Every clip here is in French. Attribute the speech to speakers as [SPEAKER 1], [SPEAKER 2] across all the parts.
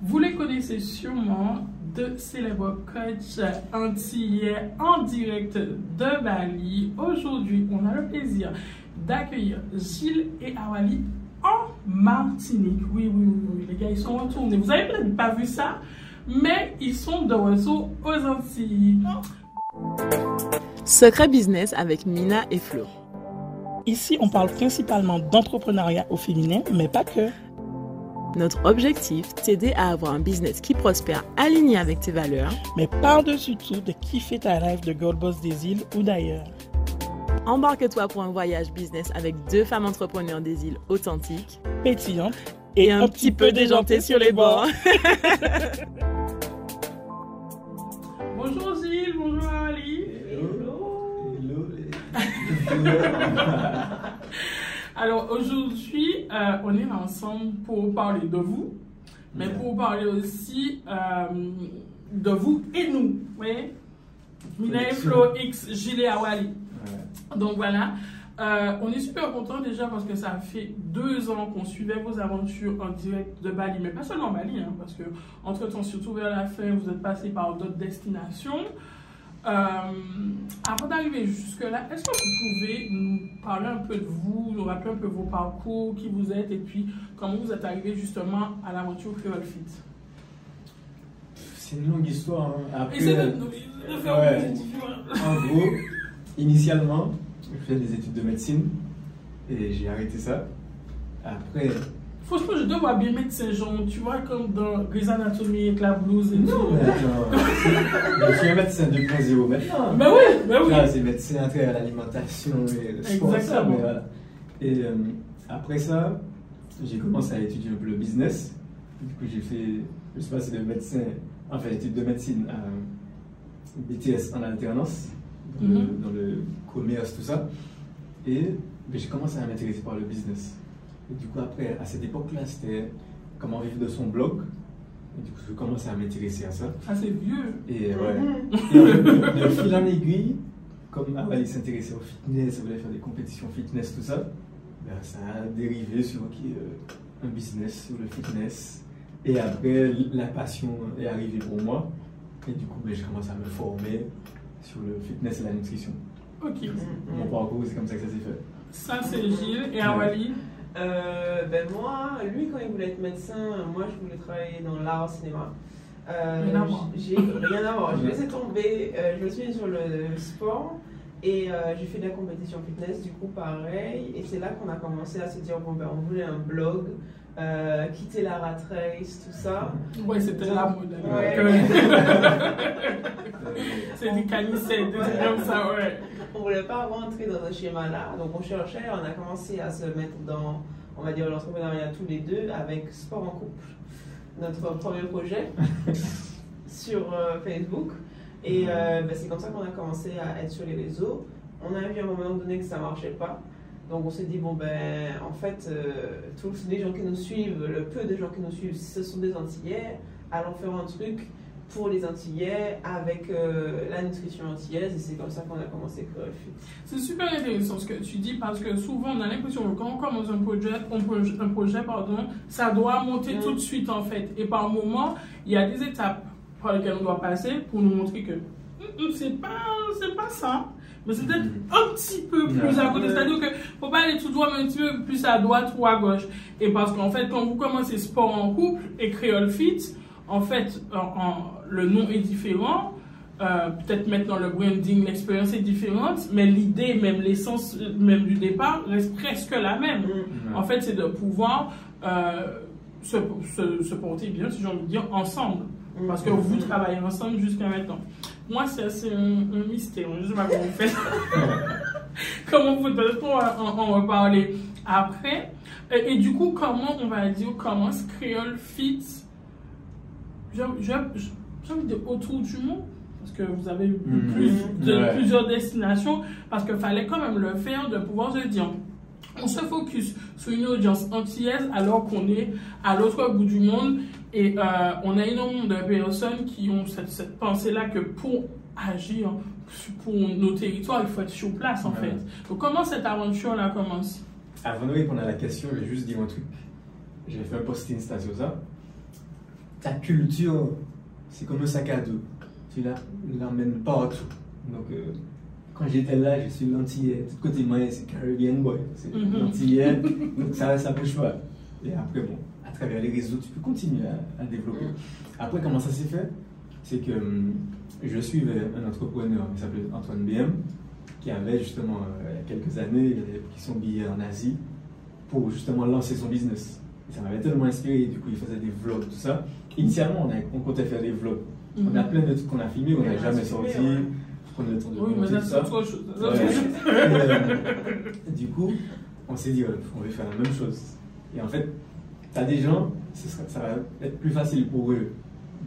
[SPEAKER 1] Vous les connaissez sûrement de célèbres coachs antillais en direct de Bali. Aujourd'hui, on a le plaisir d'accueillir Gilles et Awali en Martinique. Oui, oui, oui, oui, les gars, ils sont retournés. Vous avez peut-être pas vu ça, mais ils sont de retour aux Antilles.
[SPEAKER 2] Secret Business avec Mina et Flo.
[SPEAKER 1] Ici, on parle principalement d'entrepreneuriat au féminin, mais pas que.
[SPEAKER 2] Notre objectif, t'aider à avoir un business qui prospère aligné avec tes valeurs,
[SPEAKER 1] mais par-dessus tout, de kiffer ta rêve de Gold Boss des îles ou d'ailleurs.
[SPEAKER 2] Embarque-toi pour un voyage business avec deux femmes entrepreneurs des îles authentiques,
[SPEAKER 1] pétillantes
[SPEAKER 2] et, un, petit peu déjantées sur les bords.
[SPEAKER 1] bonjour Gilles, bonjour Ali.
[SPEAKER 3] Hello.
[SPEAKER 1] Hello. Alors aujourd'hui, euh, on est ensemble pour parler de vous, mais
[SPEAKER 3] Yeah.
[SPEAKER 1] pour parler aussi euh, de vous et nous. Vous voyez Mina et
[SPEAKER 3] Connexion.
[SPEAKER 1] Flo X, Gilles et Awali.
[SPEAKER 3] Ouais.
[SPEAKER 1] Donc voilà, Euh, on est super content déjà parce que ça fait deux ans qu'on suivait vos aventures en direct de Bali, mais pas seulement Bali, hein, parce que entre temps, surtout vers la fin, vous êtes passé par d'autres destinations. Euh, avant d'arriver jusque-là, est-ce que vous pouvez nous parler un peu de vous, nous rappeler un peu vos parcours, qui vous êtes et puis comment vous êtes arrivé justement à l'aventure Creole Fit?
[SPEAKER 3] C'est une longue histoire. hein. Après,
[SPEAKER 1] de
[SPEAKER 3] euh, ouais. en gros, initialement, je faisais des études de médecine et j'ai arrêté ça. Après,
[SPEAKER 1] Franchement, je dois bien médecin, genre, tu vois, comme dans Grey's Anatomy avec la blouse et tout.
[SPEAKER 3] non, mais attends, c'est- je suis un médecin 2.0 maintenant.
[SPEAKER 1] Ben oui, ben oui.
[SPEAKER 3] Là, c'est médecin à travers l'alimentation et le sport, ça,
[SPEAKER 1] Exactement.
[SPEAKER 3] mais voilà. Et euh, après ça, j'ai commencé à étudier un peu le business. Du coup, j'ai fait, je sais pas, c'est de médecin, enfin, études de médecine à BTS en alternance, dans, le,
[SPEAKER 1] Mhm.
[SPEAKER 3] dans le commerce, tout ça. Et ben, j'ai commencé à m'intéresser par le business. Et du coup, après, à cette époque-là, c'était comment vivre de son blog. Et du coup, je commençais à m'intéresser à ça.
[SPEAKER 1] Ah, c'est vieux.
[SPEAKER 3] Et ouais. Et de, fil en aiguille, comme Awali s'intéressait au fitness, elle voulait faire des compétitions fitness, tout ça, ben, ça a dérivé sur ok, euh, un business sur le fitness. Et après, la passion est arrivée pour moi. Et du coup, ben, j'ai commencé à me former sur le fitness et la nutrition.
[SPEAKER 1] Ok.
[SPEAKER 3] Mon parcours, c'est comme ça que ça s'est fait.
[SPEAKER 1] Ça, c'est Gilles. Et Awali
[SPEAKER 4] Euh, ben moi, lui, quand il voulait être médecin, moi, je voulais travailler dans l'art au cinéma. Euh,
[SPEAKER 1] Rien à voir.
[SPEAKER 4] J'ai rien à voir. Je laissé tomber. euh, je me suis mis sur le sport et euh, j'ai fait de la compétition fitness. Du coup, pareil. Et c'est là qu'on a commencé à se dire bon ben, on voulait un blog, euh, quitter la rat race, tout ça.
[SPEAKER 1] Ouais, c'était la mode. C'est des canissettes, des trucs comme ça, ouais.
[SPEAKER 4] On voulait pas rentrer dans ce schéma-là, donc on cherchait, on a commencé à se mettre dans, on va dire, l'entrepreneuriat tous les deux avec Sport en couple, notre premier projet sur euh, Facebook. Et euh, ben, c'est comme ça qu'on a commencé à être sur les réseaux. On a vu à un moment donné que ça marchait pas. Donc on s'est dit, bon ben, en fait, euh, tous les gens qui nous suivent, le peu de gens qui nous suivent, ce sont des Antillais, allons faire un truc pour les Antillais avec euh, la nutrition antillaise et c'est comme ça qu'on a commencé.
[SPEAKER 1] C'est super intéressant ce que tu dis parce que souvent on a l'impression que quand on commence un projet, un projet, un projet, pardon, ça doit monter
[SPEAKER 4] Mm.
[SPEAKER 1] tout de suite en fait. Et par moment, il y a des étapes par lesquelles on doit passer pour nous montrer que Hum, hum, c'est pas, c'est pas ça. Mais c'est peut-être un petit peu plus à côté. C'est-à-dire que faut pas aller tout droit, mais un petit peu plus à droite ou à gauche. Et parce qu'en fait, quand vous commencez sport en couple et créole fit, en fait, en- en- le nom est différent. Euh, peut-être maintenant le branding, l'expérience est différente, mais l'idée, même l'essence même du départ reste presque la même. En fait, c'est de pouvoir euh, se, se, se porter bien, si j'ai envie de dire, ensemble. Parce que vous travaillez ensemble jusqu'à maintenant. Moi, c'est un, un mystère. Je ne sais pas comment vous faites. comment vous faites en, en reparler après. Et, et du coup, comment on va dire, comment ce créole fit j'ai envie de autour du monde parce que vous avez eu
[SPEAKER 3] Mhm.
[SPEAKER 1] plus de,
[SPEAKER 3] Ouais.
[SPEAKER 1] plusieurs destinations parce qu'il fallait quand même le faire de pouvoir se dire on se focus sur une audience antillaise alors qu'on est à l'autre bout du monde et euh, on a énormément de personnes qui ont cette, cette pensée-là que pour agir pour nos territoires, il faut être sur place en fait. Donc comment cette aventure-là commence?
[SPEAKER 3] Avant de répondre à la question, je vais juste dire un truc. J'ai fait un post Insta sur ça. ta culture, c'est comme un sac à dos. Tu l'emmènes partout. Donc, euh, quand j'étais là, je suis l'antillais. De côté moi, c'est Caribbean Boy. C'est
[SPEAKER 1] Mhm.
[SPEAKER 3] l'antillais. donc, ça, ça bouge pas. Et après, bon, à travers les réseaux, tu peux continuer à, à développer. Après, comment ça s'est fait? C'est que hum, je suivais un entrepreneur qui s'appelait Antoine BM, qui avait justement, euh, il y a quelques années, il avait pris son billet en Asie pour justement lancer son business. Et ça m'avait tellement inspiré, du coup, il faisait des vlogs, tout ça. Initialement, on, a- on comptait faire des vlogs. On a plein de trucs qu'on a filmés, on n'a
[SPEAKER 4] on a
[SPEAKER 3] jamais sorti.
[SPEAKER 4] ouais.
[SPEAKER 3] Le temps de
[SPEAKER 1] Oui, mais
[SPEAKER 3] tout
[SPEAKER 1] c'est autre chose.
[SPEAKER 3] Ouais. Et, euh, du coup, on s'est dit, ouais, on veut faire la même chose. Et en fait, tu as des gens, ça va être plus facile pour eux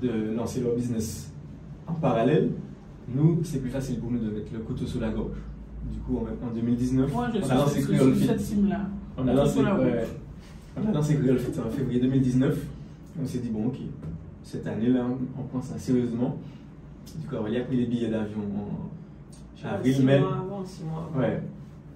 [SPEAKER 3] de lancer leur business en parallèle. Nous, c'est plus facile pour nous de mettre le couteau sous la gorge. Du coup, en, en 2019,
[SPEAKER 1] Moi, je
[SPEAKER 3] on a lancé Creole Fit. On a lancé, on a Creole Fit en février 2019. On s'est dit, bon, ok, cette année-là, on prend ça sérieusement. Du coup, Aurélie a pris les billets d'avion en
[SPEAKER 4] Ah,
[SPEAKER 3] avril, mai.
[SPEAKER 4] mois avant, mois avant.
[SPEAKER 3] Ouais.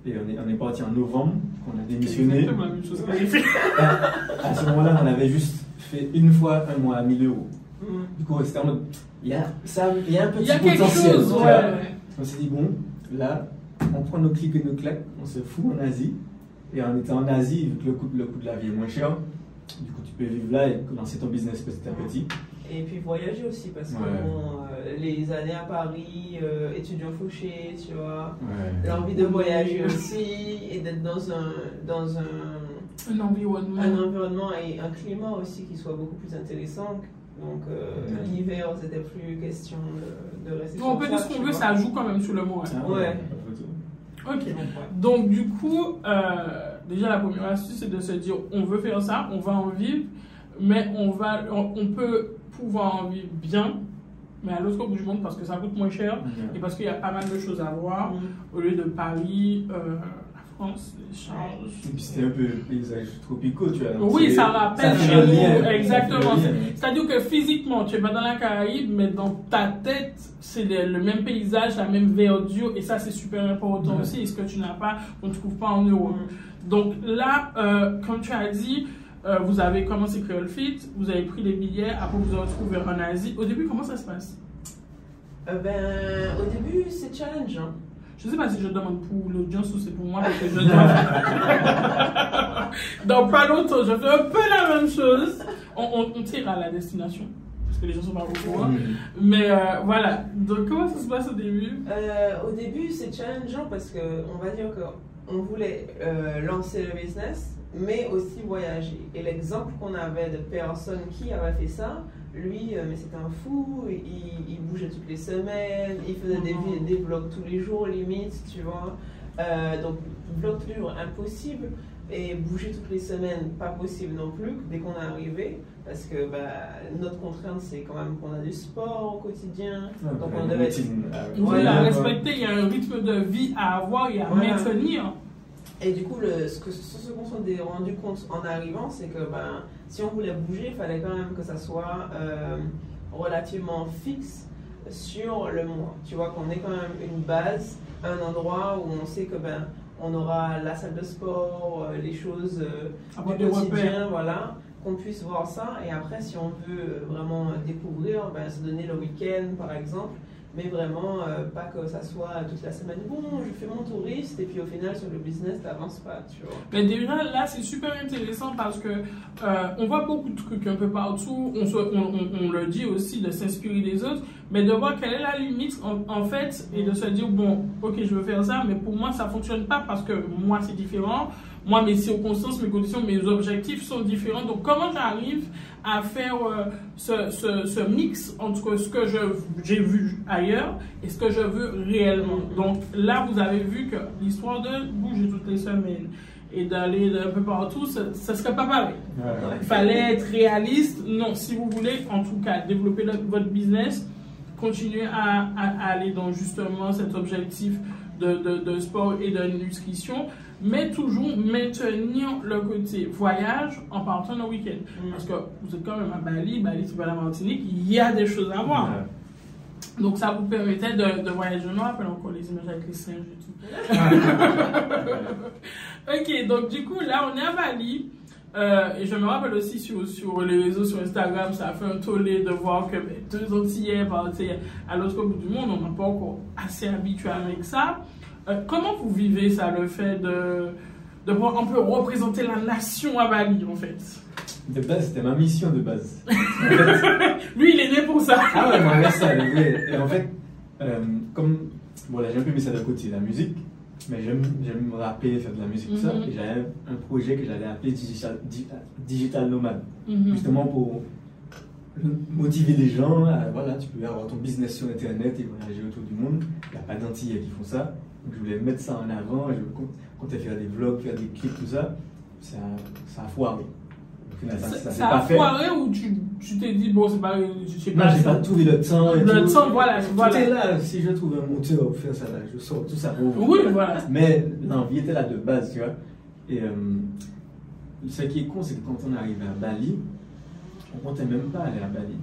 [SPEAKER 3] Et on est, on est parti en novembre, on a démissionné.
[SPEAKER 1] exactement la même chose qu'elle a fait.
[SPEAKER 3] À ce moment-là, on avait juste fait une fois un mois à 1000 euros.
[SPEAKER 4] Mm.
[SPEAKER 3] Du coup, c'était en mode, il y a, ça, il y a un petit
[SPEAKER 1] a
[SPEAKER 3] potentiel.
[SPEAKER 1] chose, ouais.
[SPEAKER 3] On s'est dit, bon, là, on prend nos clics et nos claques, on se fout en Asie. Et en étant en Asie, vu que le coût, le coût de la vie est moins cher, du coup, tu peux vivre là et lancer ton business petit à petit.
[SPEAKER 4] Et puis voyager aussi, parce que
[SPEAKER 3] Ouais.
[SPEAKER 4] bon, euh, les années à Paris, euh, étudiant fauché, tu vois,
[SPEAKER 3] Ouais.
[SPEAKER 4] l'envie de voyager aussi, et d'être dans un, dans un,
[SPEAKER 1] Un environnement.
[SPEAKER 4] un environnement et un climat aussi qui soit beaucoup plus intéressant. Donc euh,
[SPEAKER 3] Ouais.
[SPEAKER 4] l'hiver, c'était plus question de, de rester
[SPEAKER 1] on peut dire ce qu'on veut, ça joue quand même sur le moral.
[SPEAKER 3] Ah,
[SPEAKER 4] Ouais.
[SPEAKER 1] Ok.
[SPEAKER 4] Donc
[SPEAKER 1] du coup, euh, déjà la première astuce c'est de se dire on veut faire ça, on va en vivre, mais on va, on, on peut pouvoir en vivre bien, mais à l'autre bout du monde parce que ça coûte moins cher et parce qu'il y a pas mal de choses à voir
[SPEAKER 4] Mm.
[SPEAKER 1] au lieu de Paris, euh, la France, les charges.
[SPEAKER 3] C'était un peu paysage tropicaux, tu vois.
[SPEAKER 1] Oui, ça rappelle chez nous, exactement. C'est-à-dire que physiquement, tu es pas dans la Caraïbe, mais dans ta tête, c'est le, même paysage, la même verdure, et ça, c'est super important
[SPEAKER 3] Ouais.
[SPEAKER 1] aussi. Et ce que tu n'as pas, on ne trouve pas en Europe. Donc là, euh, comme tu as dit, euh, vous avez commencé Creole Fit, vous avez pris les billets, après vous vous retrouvez en Asie. Au début, comment ça se passe?
[SPEAKER 4] Euh, ben, au début, c'est challengeant.
[SPEAKER 1] Je ne sais pas si je demande pour l'audience ou c'est pour moi, parce que je dois. Dans pas longtemps, je fais un peu la même chose. On, on, on tire à la destination, parce que les gens sont pas au courant. Mais euh, voilà, donc comment ça se passe au début?
[SPEAKER 4] Euh, au début, c'est challengeant parce que on va dire que on voulait euh, lancer le business, mais aussi voyager. Et l'exemple qu'on avait de personnes qui avaient fait ça, lui, euh, mais c'était un fou. Il, il bougeait toutes les semaines, il faisait des, vi- des vlogs tous les jours limite, tu vois. Euh, donc vlog tous les jours impossible et bouger toutes les semaines pas possible non plus dès qu'on est arrivé parce que bah, notre contrainte c'est quand même qu'on a du sport au quotidien donc on devait être
[SPEAKER 3] ouais.
[SPEAKER 1] Voilà,
[SPEAKER 4] Voilà.
[SPEAKER 1] respecter, il y a un rythme de vie à avoir et à
[SPEAKER 4] Voilà.
[SPEAKER 1] maintenir.
[SPEAKER 4] Et du coup, le, ce que ce qu'on s'est rendu compte en arrivant, c'est que ben, si on voulait bouger, il fallait quand même que ça soit euh, relativement fixe sur le mois. Tu vois, qu'on ait quand même une base, un endroit où on sait que ben, on aura la salle de sport, euh, les choses euh, du quotidien, voilà, qu'on puisse voir ça. Et après, si on veut euh, vraiment découvrir, ben, se donner le week-end, par exemple. Mais vraiment, euh, pas que ça soit toute la semaine. Bon, je fais mon touriste, et puis au final, sur le business, t'avances pas, tu vois.
[SPEAKER 1] Mais déjà, là, c'est super intéressant parce que euh, on voit beaucoup de trucs un peu partout. On, se- on, on- on le dit aussi de s'inspirer des autres, mais de voir quelle est la limite en, en fait et de se dire bon, ok, je veux faire ça, mais pour moi, ça fonctionne pas parce que moi, c'est différent. Moi, mes circonstances, mes conditions, mes objectifs sont différents. Donc, comment j'arrive à faire euh, ce, ce, ce mix entre ce que j'ai vu ailleurs et ce que je veux réellement? Donc, là, vous avez vu que l'histoire de bouger toutes les semaines et d'aller un peu partout, ça ne serait pas pareil.
[SPEAKER 3] Ouais.
[SPEAKER 1] Il fallait être réaliste. Non, si vous voulez, en tout cas, développer le- votre business, continuer à, à- à aller dans justement cet objectif de, de- de sport et de nutrition, mais toujours maintenir le côté voyage en partant le week-end. Parce que vous êtes quand même à Bali, Bali, c'est pas la Martinique, il y a des choses à voir. Donc ça vous permettait de, de voyager. Je me rappelle encore les images avec les singes et tout. Ok, donc du coup, là, on est à Bali. Euh, et je me rappelle aussi sur, sur les réseaux, sur Instagram, ça a fait un tollé de voir que ben, deux Antillais, sais, à l'autre bout du monde, on n'est pas encore assez habitué avec ça. Euh, comment vous vivez ça, le fait de, de pouvoir un peu représenter la nation à Bali, en fait?
[SPEAKER 3] De base, c'était ma mission de base. En fait,
[SPEAKER 1] Lui, il est né pour ça.
[SPEAKER 3] ah ouais, moi, ça. Et en fait, euh, comme. Bon, là, j'ai un peu mis ça de côté, la musique. Mais j'aime rapper, faire de la musique, tout ça.
[SPEAKER 1] Mhm.
[SPEAKER 3] Et j'avais un projet que j'allais appeler Digital, Di- Digital Nomade.
[SPEAKER 1] Mhm.
[SPEAKER 3] Justement pour motiver les gens. à, voilà, tu peux avoir ton business sur Internet et voyager autour du monde. Il n'y a pas d'Antillais qui font ça. Je voulais mettre ça en avant. Je com- comptais faire des vlogs, faire des clips, tout ça. Ça, ça a foiré.
[SPEAKER 1] A
[SPEAKER 3] fait.
[SPEAKER 1] foiré ou tu tu t'es dit, bon, c'est pas. Je sais
[SPEAKER 3] Non,
[SPEAKER 1] pas.
[SPEAKER 3] j'ai pas trouvé le temps. Et
[SPEAKER 1] Le
[SPEAKER 3] tout.
[SPEAKER 1] temps, voilà,
[SPEAKER 3] Tout
[SPEAKER 1] voilà.
[SPEAKER 3] est là. Si je trouve un moteur pour faire ça, là, je sors tout ça. pour-
[SPEAKER 1] Oui, voilà.
[SPEAKER 3] Mais l'envie était là de base, tu vois. Et euh, ce qui est con, c'est que quand on arrive à Bali, on comptait même pas aller à Bali.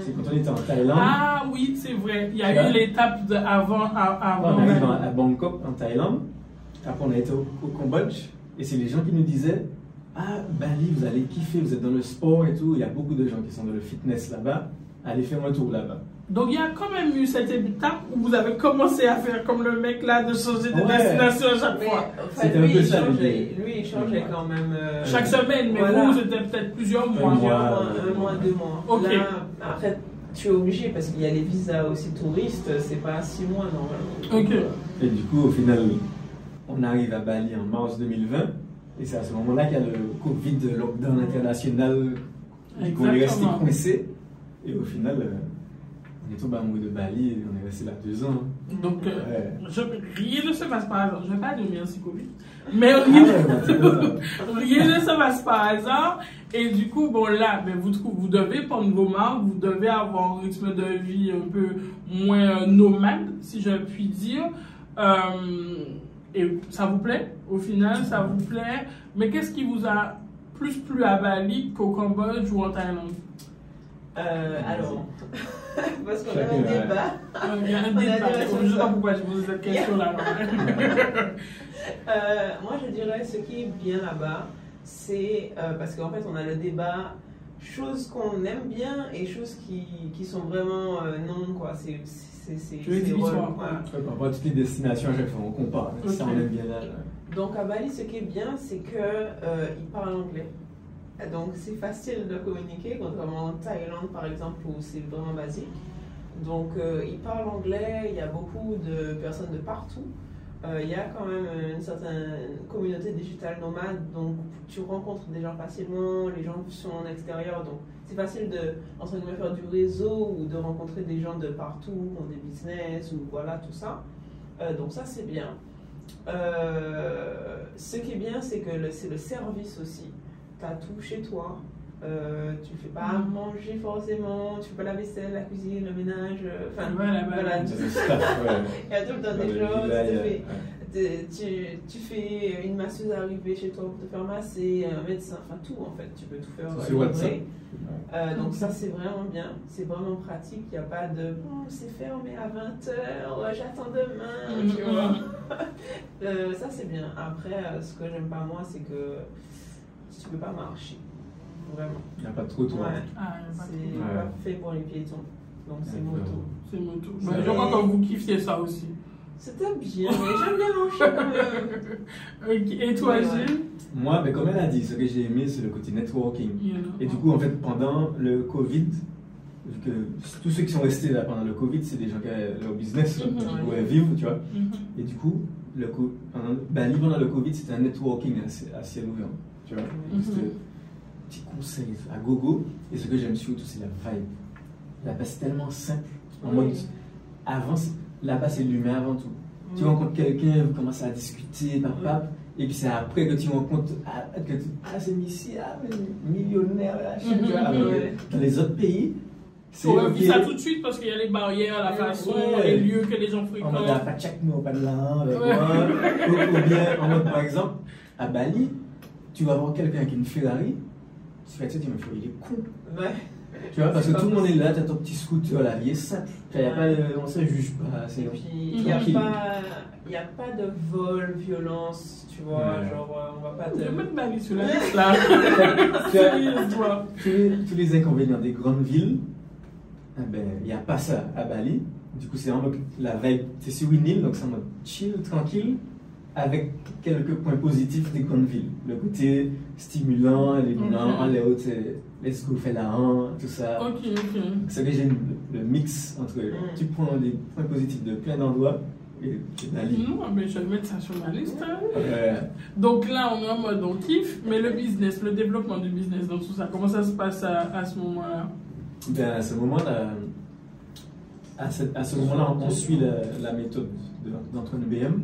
[SPEAKER 3] C'est quand on était en Thaïlande,
[SPEAKER 1] Ah oui, c'est vrai. Il y a eu l'étape de avant. avant
[SPEAKER 3] on arrive à Bangkok, en Thaïlande. Après, on a été au, au Cambodge. Et c'est les gens qui nous disaient Ah, Bali, vous allez kiffer, vous êtes dans le sport et tout. Il y a beaucoup de gens qui sont dans le fitness là-bas. Allez faire un tour là-bas.
[SPEAKER 1] Donc il y a quand même eu cette étape où vous avez commencé à faire comme le mec là, de changer de
[SPEAKER 3] Ouais.
[SPEAKER 1] destination à chaque
[SPEAKER 4] Mais
[SPEAKER 1] fois.
[SPEAKER 4] enfin,
[SPEAKER 3] C'était
[SPEAKER 4] lui,
[SPEAKER 3] un peu
[SPEAKER 4] il
[SPEAKER 3] ça,
[SPEAKER 4] changeait, lui, il changeait quand même. euh,
[SPEAKER 1] Chaque semaine, mais
[SPEAKER 4] voilà.
[SPEAKER 1] vous, c'était peut-être plusieurs mois.
[SPEAKER 3] Un mois,
[SPEAKER 4] mois, un mois, deux mois.
[SPEAKER 1] Ok.
[SPEAKER 4] Là, après, tu es obligé parce qu'il y a les visas aussi touristes, c'est pas six mois normalement.
[SPEAKER 1] Ok.
[SPEAKER 3] Et du coup, au final, on arrive à Bali en mars 2020. Et c'est à ce moment-là qu'il y a le Covid, le lockdown international. Du coup, on est resté coincé. Et au final, euh, on est tombé amoureux de Bali et on est resté là deux ans.
[SPEAKER 1] Donc euh,
[SPEAKER 3] Ouais.
[SPEAKER 1] je- rien ne se passe par hasard. Je ne vais pas dire merci Covid. Mais
[SPEAKER 3] Ah
[SPEAKER 1] rien,
[SPEAKER 3] ouais, pas ça.
[SPEAKER 1] rien ne se passe par hasard. Et du coup, bon là, ben, vous, vous devez prendre vos marques, vous devez avoir un rythme de vie un peu moins euh, nomade, si je puis dire. Euh, et ça vous plaît? Au final, ça vous plaît? Mais qu'est-ce qui vous a plus plu à Bali qu'au Cambodge ou en Thaïlande?
[SPEAKER 4] Euh, alors, parce qu'on a un débat.
[SPEAKER 1] Il y a un
[SPEAKER 4] On a
[SPEAKER 1] débat. Je ne sais pas pourquoi je pose cette question-là.
[SPEAKER 4] Euh, moi, je dirais ce qui est bien là-bas, c'est euh, parce qu'en fait, on a le débat choses qu'on aime bien et choses qui, qui sont vraiment euh, non, quoi. C'est c'est c'est
[SPEAKER 1] Tu veux quoi.
[SPEAKER 4] voilà.
[SPEAKER 3] À toutes les destinations, à chaque fois, on compare.
[SPEAKER 1] Ok.
[SPEAKER 3] Ça, on aime bien là. là.
[SPEAKER 4] Donc à Bali, ce qui est bien, c'est que euh, ils parlent anglais. Donc c'est facile de communiquer, contrairement en Thaïlande par exemple où c'est vraiment basique. Donc euh, ils parlent anglais, il y a beaucoup de personnes de partout. Euh, il y a quand même une certaine communauté digitale nomade, donc tu rencontres des gens facilement, les gens sont en extérieur, donc c'est facile de entre guillemets, faire du réseau ou de rencontrer des gens de partout, qui ont des business ou voilà tout ça. Euh, donc ça c'est bien. Ce qui est bien, c'est que c'est le service aussi. Tu as tout chez toi. Euh, tu fais pas
[SPEAKER 1] Mhm.
[SPEAKER 4] manger forcément, tu fais pas la vaisselle, la cuisine, le ménage. euh, Enfin,
[SPEAKER 1] Voilà, voilà.
[SPEAKER 3] staff, ouais.
[SPEAKER 4] il y a tout le temps des choses. tu tu, fais une masseuse arriver chez toi pour te faire masser, un médecin, enfin tout en fait, tu peux tout faire
[SPEAKER 3] Sur
[SPEAKER 4] euh. Euh, donc ça c'est vraiment bien, c'est vraiment pratique, il n'y a pas de bon c'est fermé à 20h, j'attends demain, tu
[SPEAKER 1] Mhm.
[SPEAKER 4] vois. Euh, ça c'est bien. Après euh, ce que j'aime pas moi c'est que tu peux pas marcher, vraiment.
[SPEAKER 3] Il n'y a pas trop de
[SPEAKER 4] Ouais.
[SPEAKER 1] Ah,
[SPEAKER 4] C'est
[SPEAKER 3] Ouais.
[SPEAKER 4] pas fait pour les piétons, donc c'est moto.
[SPEAKER 1] C'est moto. Mais je crois que vous kiffiez ça aussi.
[SPEAKER 4] C'était bien, mais j'aime bien marcher quand même.
[SPEAKER 1] Et toi,
[SPEAKER 4] Ouais, ouais.
[SPEAKER 1] Gilles?
[SPEAKER 3] Moi, ben, comme elle a dit, ce que j'ai aimé, c'est le côté networking. Et du coup, en fait, pendant le Covid, vu que tous ceux qui sont restés là pendant le Covid, c'est des gens qui avaient leur business,
[SPEAKER 1] Mhm.
[SPEAKER 3] qui pouvaient vivre, tu vois.
[SPEAKER 1] Mhm.
[SPEAKER 3] Et du coup, le co- pendant, Bali, pendant le Covid, c'était un networking à ciel ouvert, tu vois.
[SPEAKER 1] Mhm.
[SPEAKER 3] Petit conseil à gogo. Et ce que j'aime surtout, c'est la vibe. Là-bas, c'est tellement simple. En
[SPEAKER 4] Oui.
[SPEAKER 3] mode, avant, là-bas, c'est l'humain avant tout. Tu rencontres quelqu'un, vous commencez à discuter, pap, pap, et puis c'est après que tu rencontres, ah, que tu, ah c'est ici, ah, millionnaire, là, je sais
[SPEAKER 1] Mhm,
[SPEAKER 4] ouais.
[SPEAKER 3] Dans les autres pays,
[SPEAKER 1] On vit ça tout de suite parce qu'il y a les barrières, la façon, les lieux que les gens
[SPEAKER 3] En mode, ah,
[SPEAKER 1] fréquentent.
[SPEAKER 3] pas check nous, pas de là. Ou, ou bien, en mode, par exemple, à Bali, tu vas voir quelqu'un qui a une Ferrari, tu vas te dire, mais il est con.
[SPEAKER 4] Ouais.
[SPEAKER 3] Tu vois, parce que tout le
[SPEAKER 4] pas
[SPEAKER 3] monde est là, t'as ton petit scooter, la vie est simple. Tu vois, y a pas, de- on se juge pas. c'est-
[SPEAKER 4] Et puis, il n'y a, pas- il a pas de vol, violence, tu vois.
[SPEAKER 3] Ouais.
[SPEAKER 4] Genre, euh, on va pas te.
[SPEAKER 1] mettre Bali sur la liste là.
[SPEAKER 3] Tu tous, les, inconvénients des grandes villes, eh ben, il n'y a pas ça à Bali. Du coup, c'est en mode la vibe, c'est sur une île, donc c'est en mode chill, tranquille, avec quelques points positifs des grandes villes. Le côté stimulant, les
[SPEAKER 1] Ok.
[SPEAKER 3] blancs, les autres, let's go, fais la tout ça.
[SPEAKER 1] Ok, ok.
[SPEAKER 3] C'est que j'ai le, le mix entre
[SPEAKER 4] Mm.
[SPEAKER 3] tu prends des points positifs de plein d'endroits et, Bali.
[SPEAKER 1] Non, mais je vais mettre ça sur ma liste. hein.
[SPEAKER 3] Euh,
[SPEAKER 1] Donc là, on est en mode on kiffe, mais le business, le développement du business dans tout ça, comment ça se passe à, à ce moment-là?
[SPEAKER 3] Ben, à ce moment-là, à ce, à ce moment-là, on suit la, la méthode de- d'Antoine BM.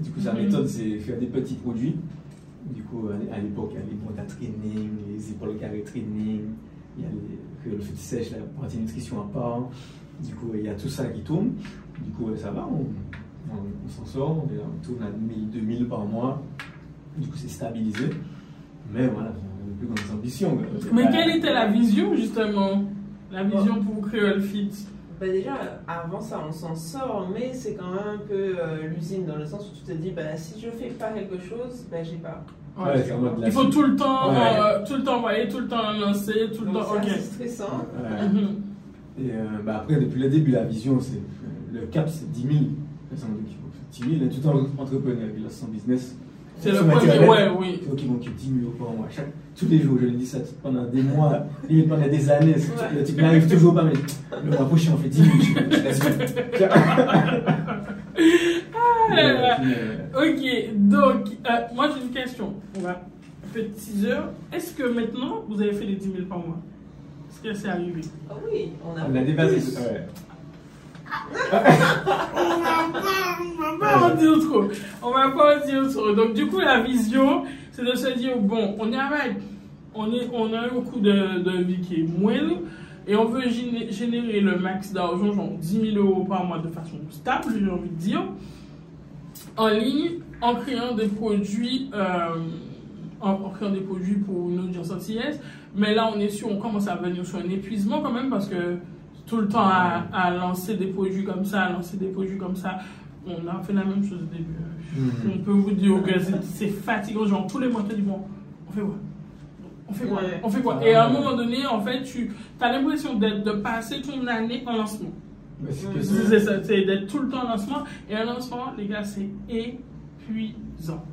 [SPEAKER 3] Du coup, sa méthode, c'est faire des petits produits. Du coup, à à l'époque, il y a les bandes training, les épaules carrées training, il y a les, le fait sèche, la partie nutrition à part. Du coup, il y a tout ça qui tourne. Du coup, ça va, on, on- s'en sort. On, tourne à 1000, 2000 par mois. Du coup, c'est stabilisé. Mais voilà, on plus grandes ambitions.
[SPEAKER 1] Mais quelle était la vision justement? La vision pour créer le fit
[SPEAKER 4] Bah déjà, avant ça, on s'en sort, mais c'est quand même un peu euh, l'usine dans le sens où tu te dis, bah, si je fais pas quelque chose, bah, j'ai pas.
[SPEAKER 3] Ouais, c'est mode
[SPEAKER 1] Il faut tout le temps,
[SPEAKER 3] Ouais.
[SPEAKER 1] euh, tout le temps envoyer, tout le temps lancer, tout le
[SPEAKER 4] Donc
[SPEAKER 1] temps.
[SPEAKER 4] c'est stressant.
[SPEAKER 3] Ouais.
[SPEAKER 1] Mhm.
[SPEAKER 3] Et euh, bah après, depuis le début, la vision, c'est euh, le cap, c'est 10 000. Ça veut dire qu'il faut faire 10 000. Et tout en entrepreneur son business.
[SPEAKER 1] C'est le premier, ouais, oui.
[SPEAKER 3] Il faut qu'ils vont que 10 000 par mois. Chaque, tous les jours, je lui dis ça pendant des mois, et pendant des années.
[SPEAKER 4] Ouais.
[SPEAKER 3] Le type n'arrive toujours pas, mais le mois prochain, on fait 10 000. Je laisse faire.
[SPEAKER 1] Ah
[SPEAKER 3] euh,
[SPEAKER 1] Ok, donc, euh, moi j'ai une question. On va. Petit teaser. Est-ce que maintenant vous avez fait les 10 000 par mois? Est-ce que c'est arrivé?
[SPEAKER 4] Ah oui, on a.
[SPEAKER 3] On a dépassé. Ouais.
[SPEAKER 1] On va pas en dire trop. On va pas en dire trop. Donc, du coup, la vision, c'est de se dire bon, on est avec. On, est, on a un coût de, de vie qui est moindre et on veut géné- générer le max d'argent, genre 10 000 euros par mois de façon stable, j'ai envie de dire, en ligne, en créant des produits, euh, en, en créant des produits pour une audience antillaise. Mais là, on est sûr, on commence à venir sur un épuisement quand même parce que tout le temps à, à lancer des produits comme ça, à lancer des produits comme ça, on a fait la même chose au début.
[SPEAKER 3] Mhm.
[SPEAKER 1] On peut vous dire que c'est- fatigant, genre tous les mois, tu dis bon, on fait quoi? On fait quoi?
[SPEAKER 4] Ouais.
[SPEAKER 1] On fait quoi? Et à un moment donné, en fait, tu as l'impression d'être- de passer ton année en lancement.
[SPEAKER 3] C'est ça,
[SPEAKER 1] c'est d'être tout le temps en lancement. Et un lancement, les gars, c'est épuisant.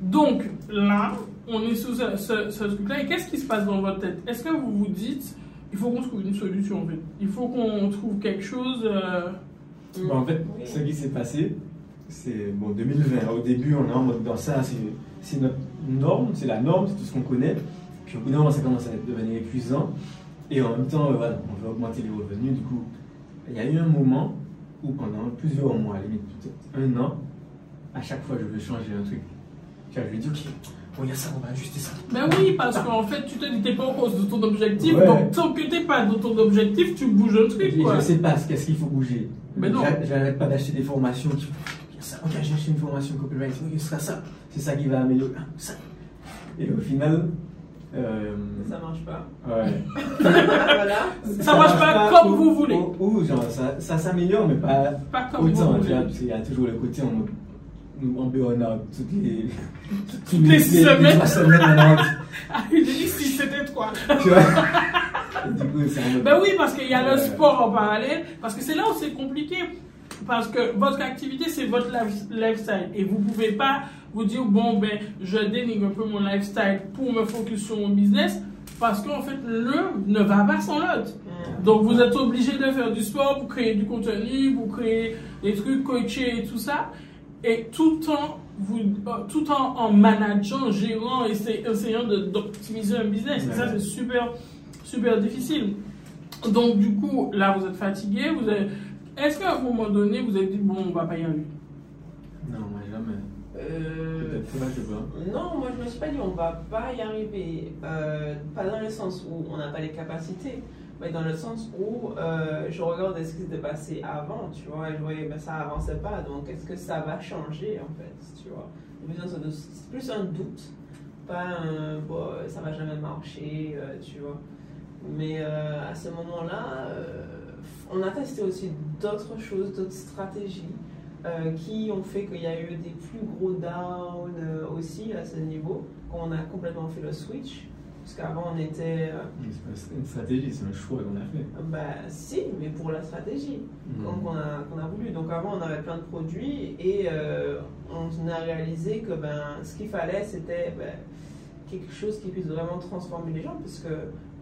[SPEAKER 1] Donc là, on est sous ce, ce- ce truc-là. Et qu'est-ce qui se passe dans votre tête? Est-ce que vous vous dites, il faut qu'on trouve une solution en fait Il faut qu'on trouve quelque chose. euh,
[SPEAKER 3] Bon, en fait, ce qui s'est passé, c'est bon 2020. Au début, on est en mode dans ça, c'est notre norme, c'est la norme, c'est tout ce qu'on connaît. Puis au bout d'un moment, ça commence à devenir épuisant. Et en même temps, euh, voilà, on veut augmenter les revenus. Du coup, il y a eu un moment où pendant plusieurs mois, à limite peut-être un an, à chaque fois, je veux changer un truc. Je lui dis, ok, bon, il y a ça, on va ajuster ça.
[SPEAKER 1] Ben oui, parce qu'en fait, tu te dis t'es pas en cause de ton objectif.
[SPEAKER 3] Ouais.
[SPEAKER 1] Donc tant que t'es pas dans ton objectif, tu bouges un truc
[SPEAKER 3] Et
[SPEAKER 1] quoi.
[SPEAKER 3] je sais pas ce qu'est-ce qu'il faut bouger.
[SPEAKER 1] Mais non.
[SPEAKER 3] J'a- J'arrête pas d'acheter des formations qui. il y a ça. Ok, j'ai acheté une formation copywriting, ok, ce sera ça. C'est ça qui va améliorer. Ah, ça. Et au final. euh,
[SPEAKER 4] Ça marche pas.
[SPEAKER 3] ouais.
[SPEAKER 4] voilà.
[SPEAKER 1] Ça marche pas comme
[SPEAKER 3] ou-
[SPEAKER 1] vous voulez.
[SPEAKER 3] Ou, ou genre, ça, ça s'améliore, mais pas
[SPEAKER 1] Pas comme
[SPEAKER 3] autant.
[SPEAKER 1] vous
[SPEAKER 3] Tu vois,
[SPEAKER 1] voulez.
[SPEAKER 3] qu'il y a toujours le côté en, en burn-out. Toutes les. Toutes
[SPEAKER 1] les semaines.
[SPEAKER 3] trois semaines, on a-
[SPEAKER 1] Ah, il dit si c'était toi.
[SPEAKER 3] Tu vois? Du coup, mode.
[SPEAKER 1] Ben oui, parce qu'il y a le
[SPEAKER 3] Ouais.
[SPEAKER 1] sport en parallèle. Parce que c'est là où c'est compliqué. Parce que votre activité, c'est votre life- lifestyle. Et vous pouvez pas vous dire, bon, ben, je dénigre un peu mon lifestyle pour me focus sur mon business. Parce qu'en fait, l'un ne va pas sans l'autre.
[SPEAKER 4] Mm.
[SPEAKER 1] Donc vous êtes obligé de faire du sport pour créer du contenu, pour créer des trucs, coacher et tout ça. Et tout en, vous, euh, tout en, en manageant, gérant, essa- essayant d'optimiser un business. Et ça, c'est super, super difficile. Donc du coup, là, vous êtes fatigué. Vous avez... Est-ce qu'à un moment donné, vous avez dit, bon, on va pas y arriver
[SPEAKER 3] Non, moi jamais.
[SPEAKER 4] Euh,
[SPEAKER 3] je pas.
[SPEAKER 4] Non, moi je me suis pas dit on va pas y arriver. Euh, pas dans le sens où on n'a pas les capacités, mais dans le sens où euh, je regarde ce qui s'était passé avant, tu vois, et je voyais ben, ça avançait pas, donc est-ce que ça va changer en fait, tu vois? C'est plus un doute, pas un bon, ça va jamais marcher, euh, tu vois? Mais euh, à ce moment-là, euh, on a testé aussi d'autres choses, d'autres stratégies euh, qui ont fait qu'il y a eu des plus gros downs euh, aussi à ce niveau. On a complètement fait le switch. Parce qu'avant, on était. euh,
[SPEAKER 3] C'est pas une stratégie, c'est un choix qu'on a fait.
[SPEAKER 4] bah, si, mais pour la stratégie.
[SPEAKER 3] Mm.
[SPEAKER 4] comme qu'on a, a voulu. Donc avant, on avait plein de produits et euh, on a réalisé que ben, ce qu'il fallait, c'était ben, quelque chose qui puisse vraiment transformer les gens, parce que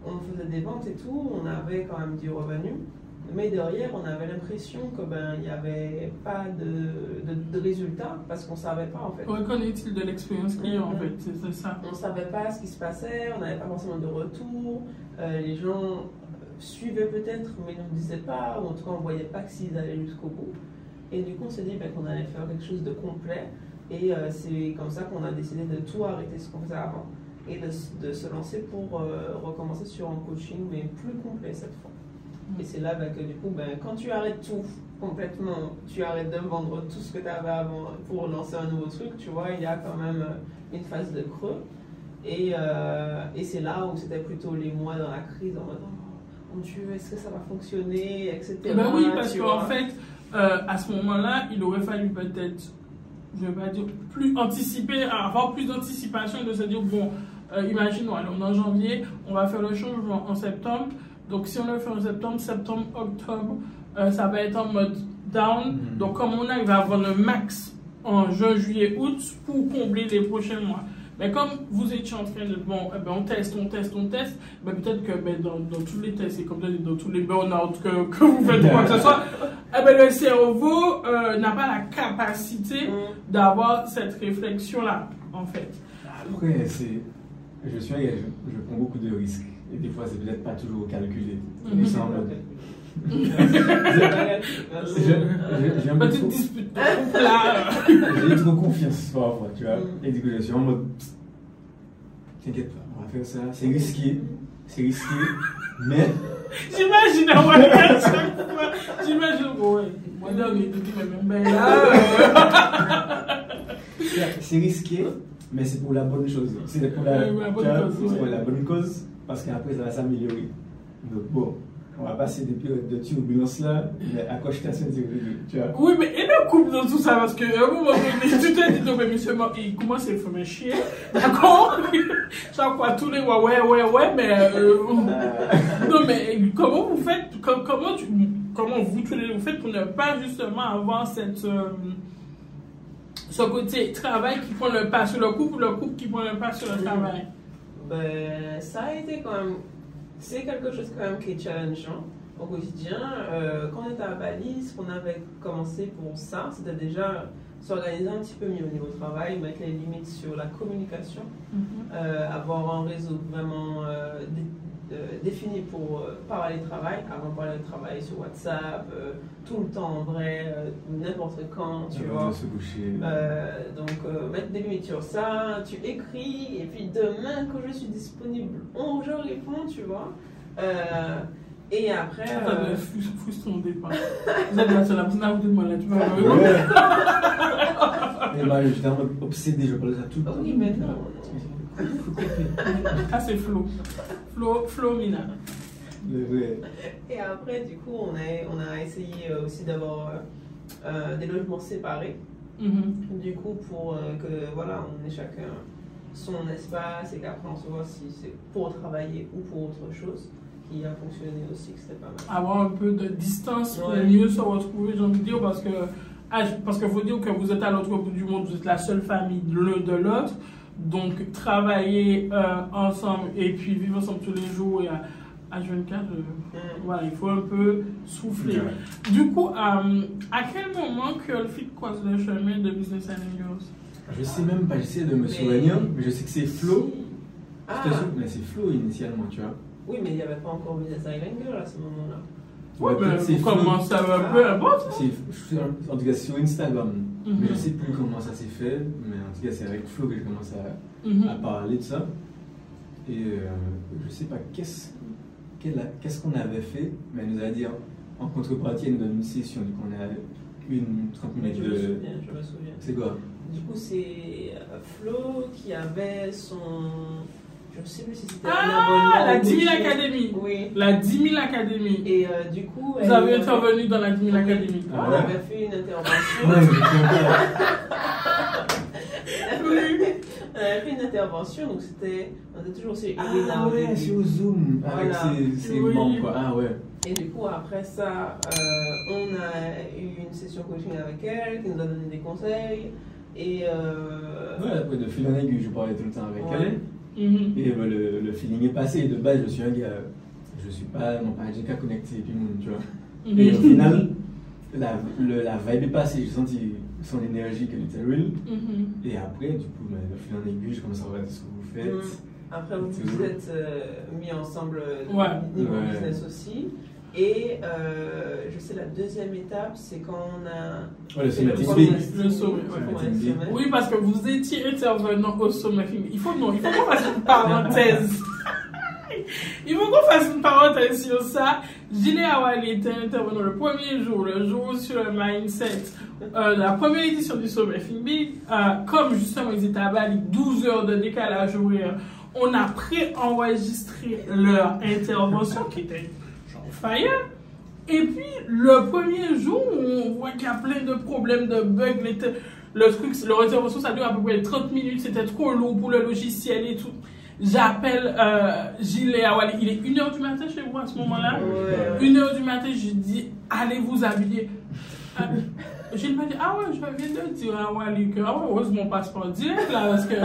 [SPEAKER 4] on faisait des ventes et tout, on avait quand même du revenu. Mais derrière, on avait l'impression que ben n'y avait pas de, de, de résultat parce qu'on savait pas en fait.
[SPEAKER 1] Qu'en est-il de l'expérience client en
[SPEAKER 4] Mhm.
[SPEAKER 1] fait? C'est ça.
[SPEAKER 4] On ne savait pas ce qui se passait, on n'avait pas forcément de retour. euh, les gens euh, suivaient peut-être, mais ne nous disaient pas, ou en tout cas on ne voyait pas que s'ils allaient jusqu'au bout. Et du coup, on s'est dit ben, qu'on allait faire quelque chose de complet. Et euh, c'est comme ça qu'on a décidé de tout arrêter ce qu'on faisait avant et de, de se lancer pour euh, recommencer sur un coaching, mais plus complet cette fois. Et c'est là ben, que du coup, ben, quand tu arrêtes tout complètement, tu arrêtes de vendre tout ce que tu avais avant pour lancer un nouveau truc, tu vois, il y a quand même euh, une phase de creux. Et, euh, et c'est là où c'était plutôt les mois dans la crise en mode oh, mon Dieu, est-ce que ça va fonctionner, etc.
[SPEAKER 1] Eh ben oui, parce qu'en fait, euh, à ce moment-là, il aurait fallu peut-être, je vais pas dire, plus anticiper, avoir plus d'anticipation de se dire, bon, euh, imaginons, on est en janvier, on va faire le changement en septembre. Donc si on le fait en septembre, septembre, octobre, euh, ça va être en mode down.
[SPEAKER 3] Mhm.
[SPEAKER 1] Donc comme on arrive à avoir le max en juin, juillet, août pour combler les prochains mois. Mais comme vous étiez en train de, bon, eh ben, on teste, on teste, on teste, ben, peut-être que ben, dans, dans tous les tests, et comme dans, dans tous les burn-out que, que vous faites quoi que ce soit, eh ben, le cerveau euh, n'a pas la capacité
[SPEAKER 4] Mm.
[SPEAKER 1] d'avoir cette réflexion-là, en fait.
[SPEAKER 3] Après, c'est. Je suis je, je prends beaucoup de risques. Et des fois, c'est peut-être pas toujours calculé.
[SPEAKER 4] Euh,
[SPEAKER 3] Je- je- J'ai un peu trop,
[SPEAKER 1] dispute
[SPEAKER 3] j'ai trop confiance parfois, tu vois.
[SPEAKER 4] Mhm.
[SPEAKER 3] Et du coup, je suis en mode. T'inquiète pas, on va faire ça. C'est risqué. C'est risqué. Mais.
[SPEAKER 1] J'imagine chaque fois. J'imagine, ouais, moi, là, on est tous les mêmes. Ben là,
[SPEAKER 3] C'est risqué, mais c'est pour la bonne chose. C'est pour la,
[SPEAKER 1] bonne cause,
[SPEAKER 3] c'est pour la bonne cause, parce qu'après ça va s'améliorer. Donc bon, on va passer des périodes de turbulence là, mais accroche ta ceinture, tu vois.
[SPEAKER 1] Oui, mais et le couple dans tout ça, parce que à un moment donné, tu te dis, non, mais monsieur, il commence à me chier, d'accord? Chaque fois, tous les ouais, ouais, ouais, ouais, mais. euh, non, mais comment vous faites, com- comment, tu, comment vous, tous les vous faites pour ne pas justement avoir cette. euh, ce côté travail qui prend le pas sur le couple, le couple qui prend le pas sur le travail?
[SPEAKER 4] Ben, ça a été quand même. C'est quelque chose quand même qui est challengeant au quotidien. Euh, quand on était à Bali, ce qu'on avait commencé pour ça, c'était déjà s'organiser un petit peu mieux au niveau travail, mettre les limites sur la communication, euh, avoir un réseau vraiment euh, dé- euh, défini pour euh, parler travail, avant de parler de travail sur WhatsApp, euh, tout le temps en vrai, euh, n'importe quand, tu vois.
[SPEAKER 3] de se coucher.
[SPEAKER 4] Euh, donc, euh, mettre des limites sur ça, tu écris, et puis demain, quand je suis disponible, on, je réponds, tu vois. Euh, et après.
[SPEAKER 1] Ça
[SPEAKER 4] euh,
[SPEAKER 1] doit être frus- frustrant au départ. Vous êtes la seule à vous de moi là, tu vois.
[SPEAKER 3] Ouais. Et bah, j'étais en mode obsédé, je parlais de ça tout le
[SPEAKER 4] Ah
[SPEAKER 3] temps.
[SPEAKER 4] oui, mais non.
[SPEAKER 1] Ah, c'est Flo. Flo, Flo Mina.
[SPEAKER 4] Et après, du coup, on a, on a essayé euh, aussi d'avoir euh, euh, des logements séparés.
[SPEAKER 1] Mhm.
[SPEAKER 4] Du coup, pour euh, que voilà, on ait chacun son espace et qu'après on se voit si c'est pour travailler ou pour autre chose, qui a fonctionné aussi, que c'était pas mal.
[SPEAKER 1] avoir un peu de distance pour
[SPEAKER 4] Ouais.
[SPEAKER 1] mieux se retrouver, j'ai envie de dire, parce que ah, parce qu'il faut dire que vous êtes à l'autre bout du monde, vous êtes la seule famille de l'un de l'autre, donc travailler euh, ensemble et puis vivre ensemble tous les jours et à, à 24, euh,
[SPEAKER 4] Mm.
[SPEAKER 1] voilà, il faut un peu souffler.
[SPEAKER 3] Ouais.
[SPEAKER 1] Du coup, euh, à quel moment que Fit croise le chemin de Business and Girls
[SPEAKER 3] Je sais même pas, j'essaie de me
[SPEAKER 4] Mais-
[SPEAKER 3] souvenir, mais je sais que c'est Flo.
[SPEAKER 4] Ah,
[SPEAKER 3] Je te mais c'est Flo initialement, tu vois.
[SPEAKER 4] oui, mais il n'y avait pas encore Business Girl à ce moment-là.
[SPEAKER 1] Ouais,
[SPEAKER 3] peut-être
[SPEAKER 1] ben,
[SPEAKER 3] c'est
[SPEAKER 1] commencez à un peu importe.
[SPEAKER 3] Je suis en en tout cas sur Instagram,
[SPEAKER 1] Mhm.
[SPEAKER 3] mais je sais plus comment ça s'est fait, mais en tout cas c'est avec Flo que j'ai commencé à,
[SPEAKER 1] Mhm.
[SPEAKER 3] à parler de ça. Et euh, je sais pas qu'est-ce, qu'on avait fait, mais elle nous a dit en, contrepartie, elle nous donne une session, du coup on a une 30
[SPEAKER 4] Je
[SPEAKER 3] minutes
[SPEAKER 4] me
[SPEAKER 3] de.
[SPEAKER 4] souviens, je me souviens.
[SPEAKER 3] C'est quoi?
[SPEAKER 4] Du coup, c'est euh, Flo qui avait son. Je sais plus si c'était un
[SPEAKER 1] Ah,
[SPEAKER 4] abonnement.
[SPEAKER 1] la
[SPEAKER 4] au
[SPEAKER 1] 10 000
[SPEAKER 4] budget.
[SPEAKER 1] Academy.
[SPEAKER 4] Oui.
[SPEAKER 1] La 10 000 Academy.
[SPEAKER 4] Et euh, du coup.
[SPEAKER 1] Vous avez intervenu dans la 10 000 Academy.
[SPEAKER 3] Ah
[SPEAKER 4] On
[SPEAKER 3] ouais.
[SPEAKER 4] avait fait une intervention. On avait fait une intervention, donc c'était. On était toujours sur
[SPEAKER 3] Ah ouais, c'est au Zoom avec
[SPEAKER 4] Voilà.
[SPEAKER 3] ses, ses
[SPEAKER 1] Oui.
[SPEAKER 3] membres quoi. Ah ouais.
[SPEAKER 4] Et du coup, après ça, euh, on a eu une session coaching avec elle, qui nous a donné des conseils. Et. Euh,
[SPEAKER 3] Ouais, après, de fil en aiguille, je parlais tout le temps avec
[SPEAKER 4] Ouais.
[SPEAKER 3] elle.
[SPEAKER 1] Mhm.
[SPEAKER 3] Et euh, le, le feeling est passé. De base, je suis un gars, je suis pas non pas gars connecté et puis monde, tu vois. Et au
[SPEAKER 1] Mhm.
[SPEAKER 3] final, la, le- la vibe est passée. J'ai senti son énergie qu'elle était real.
[SPEAKER 1] Mhm.
[SPEAKER 3] Et après, du coup, bah, de fil en aiguille, je commence à regarder ce que vous faites.
[SPEAKER 4] Mm. Après, vous vous êtes euh, mis ensemble euh,
[SPEAKER 1] Ouais.
[SPEAKER 4] niveau
[SPEAKER 3] Ouais.
[SPEAKER 4] business aussi. Et euh, je sais, la deuxième étape, c'est quand on a.
[SPEAKER 3] Ouais,
[SPEAKER 1] le sommet.
[SPEAKER 4] Le
[SPEAKER 3] ouais.
[SPEAKER 1] Oui, parce que vous étiez intervenant au sommet film. Il faut, non, il faut qu'on fasse une parenthèse. Il faut qu'on fasse une parenthèse sur ça. Gilet Awali était intervenant le premier jour, le jour sur le mindset, euh, la première édition du sommet film Big. Euh, comme justement ils étaient à Bali, 12 heures de décalage horaire, on a pré-enregistré leur intervention qui était fire. Et puis, le premier jour, on voit qu'il y a plein de problèmes, de bugs. Le truc, leur intervention, ça dure à peu près 30 minutes. C'était trop lourd pour le logiciel et tout. J'appelle euh, Gilles Awali. Il est 1h du matin chez vous à ce moment-là?
[SPEAKER 4] Ouais, ouais.
[SPEAKER 1] 1h du matin, je dis, allez vous habiller. Euh, Gilles m'a dit, ah ouais, je viens de dire à Wally que, ah ouais, mon passeport direct là, parce que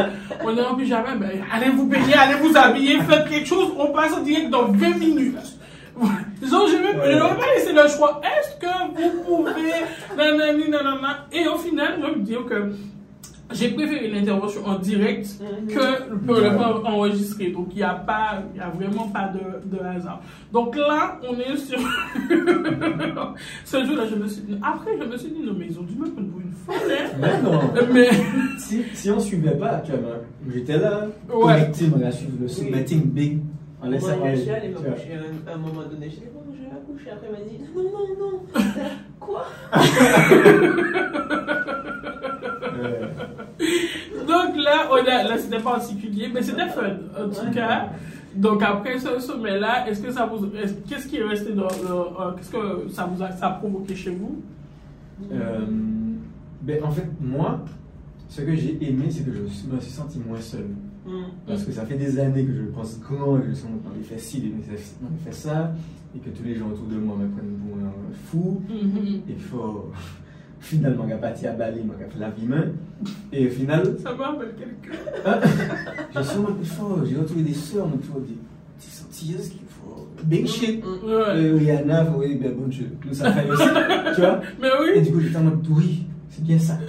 [SPEAKER 1] on est en pyjama, ben, allez vous payer, allez vous habiller, faites quelque chose, on passe en direct dans 20 minutes.
[SPEAKER 3] Ouais.
[SPEAKER 1] leur ai pas laissé le choix. Est-ce que vous pouvez, nanani, nanana? Et au final, je veux dire que j'ai préféré l'intervention en direct
[SPEAKER 4] Mhm.
[SPEAKER 1] que pour le faire enregistrer. Donc, il n'y a pas, il y a vraiment pas de, de hasard. Donc là, on est sur ce jour-là, je me suis dit, après, je me suis dit, non, mais ils ont dû me prendre pour une folle, hein.
[SPEAKER 3] Mais non.
[SPEAKER 1] Mais,
[SPEAKER 3] Si, si on suivait pas, tu vois, j'étais là,
[SPEAKER 1] Ouais.
[SPEAKER 3] connecté, on a suivi le submitting big. On laisse
[SPEAKER 4] Moi,
[SPEAKER 3] ça parler.
[SPEAKER 4] est allé me
[SPEAKER 3] tu vois.
[SPEAKER 4] coucher à un, moment donné. J'ai dit, bon, je vais la coucher. Après, il m'a dit, non, non, non. Quoi?
[SPEAKER 3] Ouais.
[SPEAKER 1] donc là, on a, là, c'était particulier, mais c'était fun, en tout
[SPEAKER 4] Ouais.
[SPEAKER 1] cas. Donc après ce sommet-là, est-ce que ça vous, est-ce- qu'est-ce qui est resté dans, le- euh, qu'est-ce que ça vous a, ça a provoqué chez vous?
[SPEAKER 3] Euh, ben, en fait, moi, ce que j'ai aimé, c'est que je me suis senti moins seul.
[SPEAKER 4] Mm.
[SPEAKER 3] Parce que ça fait des années que je pense et que je sens qu'on fait ci, on fait ça, et que tous les gens autour de moi me prennent pour un fou.
[SPEAKER 1] Mhm.
[SPEAKER 3] Il faut finalement on a parti à Bali, on a fait la vie main. Et au final,
[SPEAKER 1] Ça me rappelle quelqu'un.
[SPEAKER 3] j'ai sûrement plus fort, j'ai retrouvé des soeurs, on toujours des petites sortilleuses qu'il faut. Big shit.
[SPEAKER 4] Mm.
[SPEAKER 1] Ouais.
[SPEAKER 3] Euh, Rihanna, oui, ben bon, je, nous ça fait aussi, tu vois.
[SPEAKER 1] Mais
[SPEAKER 3] Et
[SPEAKER 1] oui,
[SPEAKER 3] du coup, j'étais en mode, oui, c'est bien ça.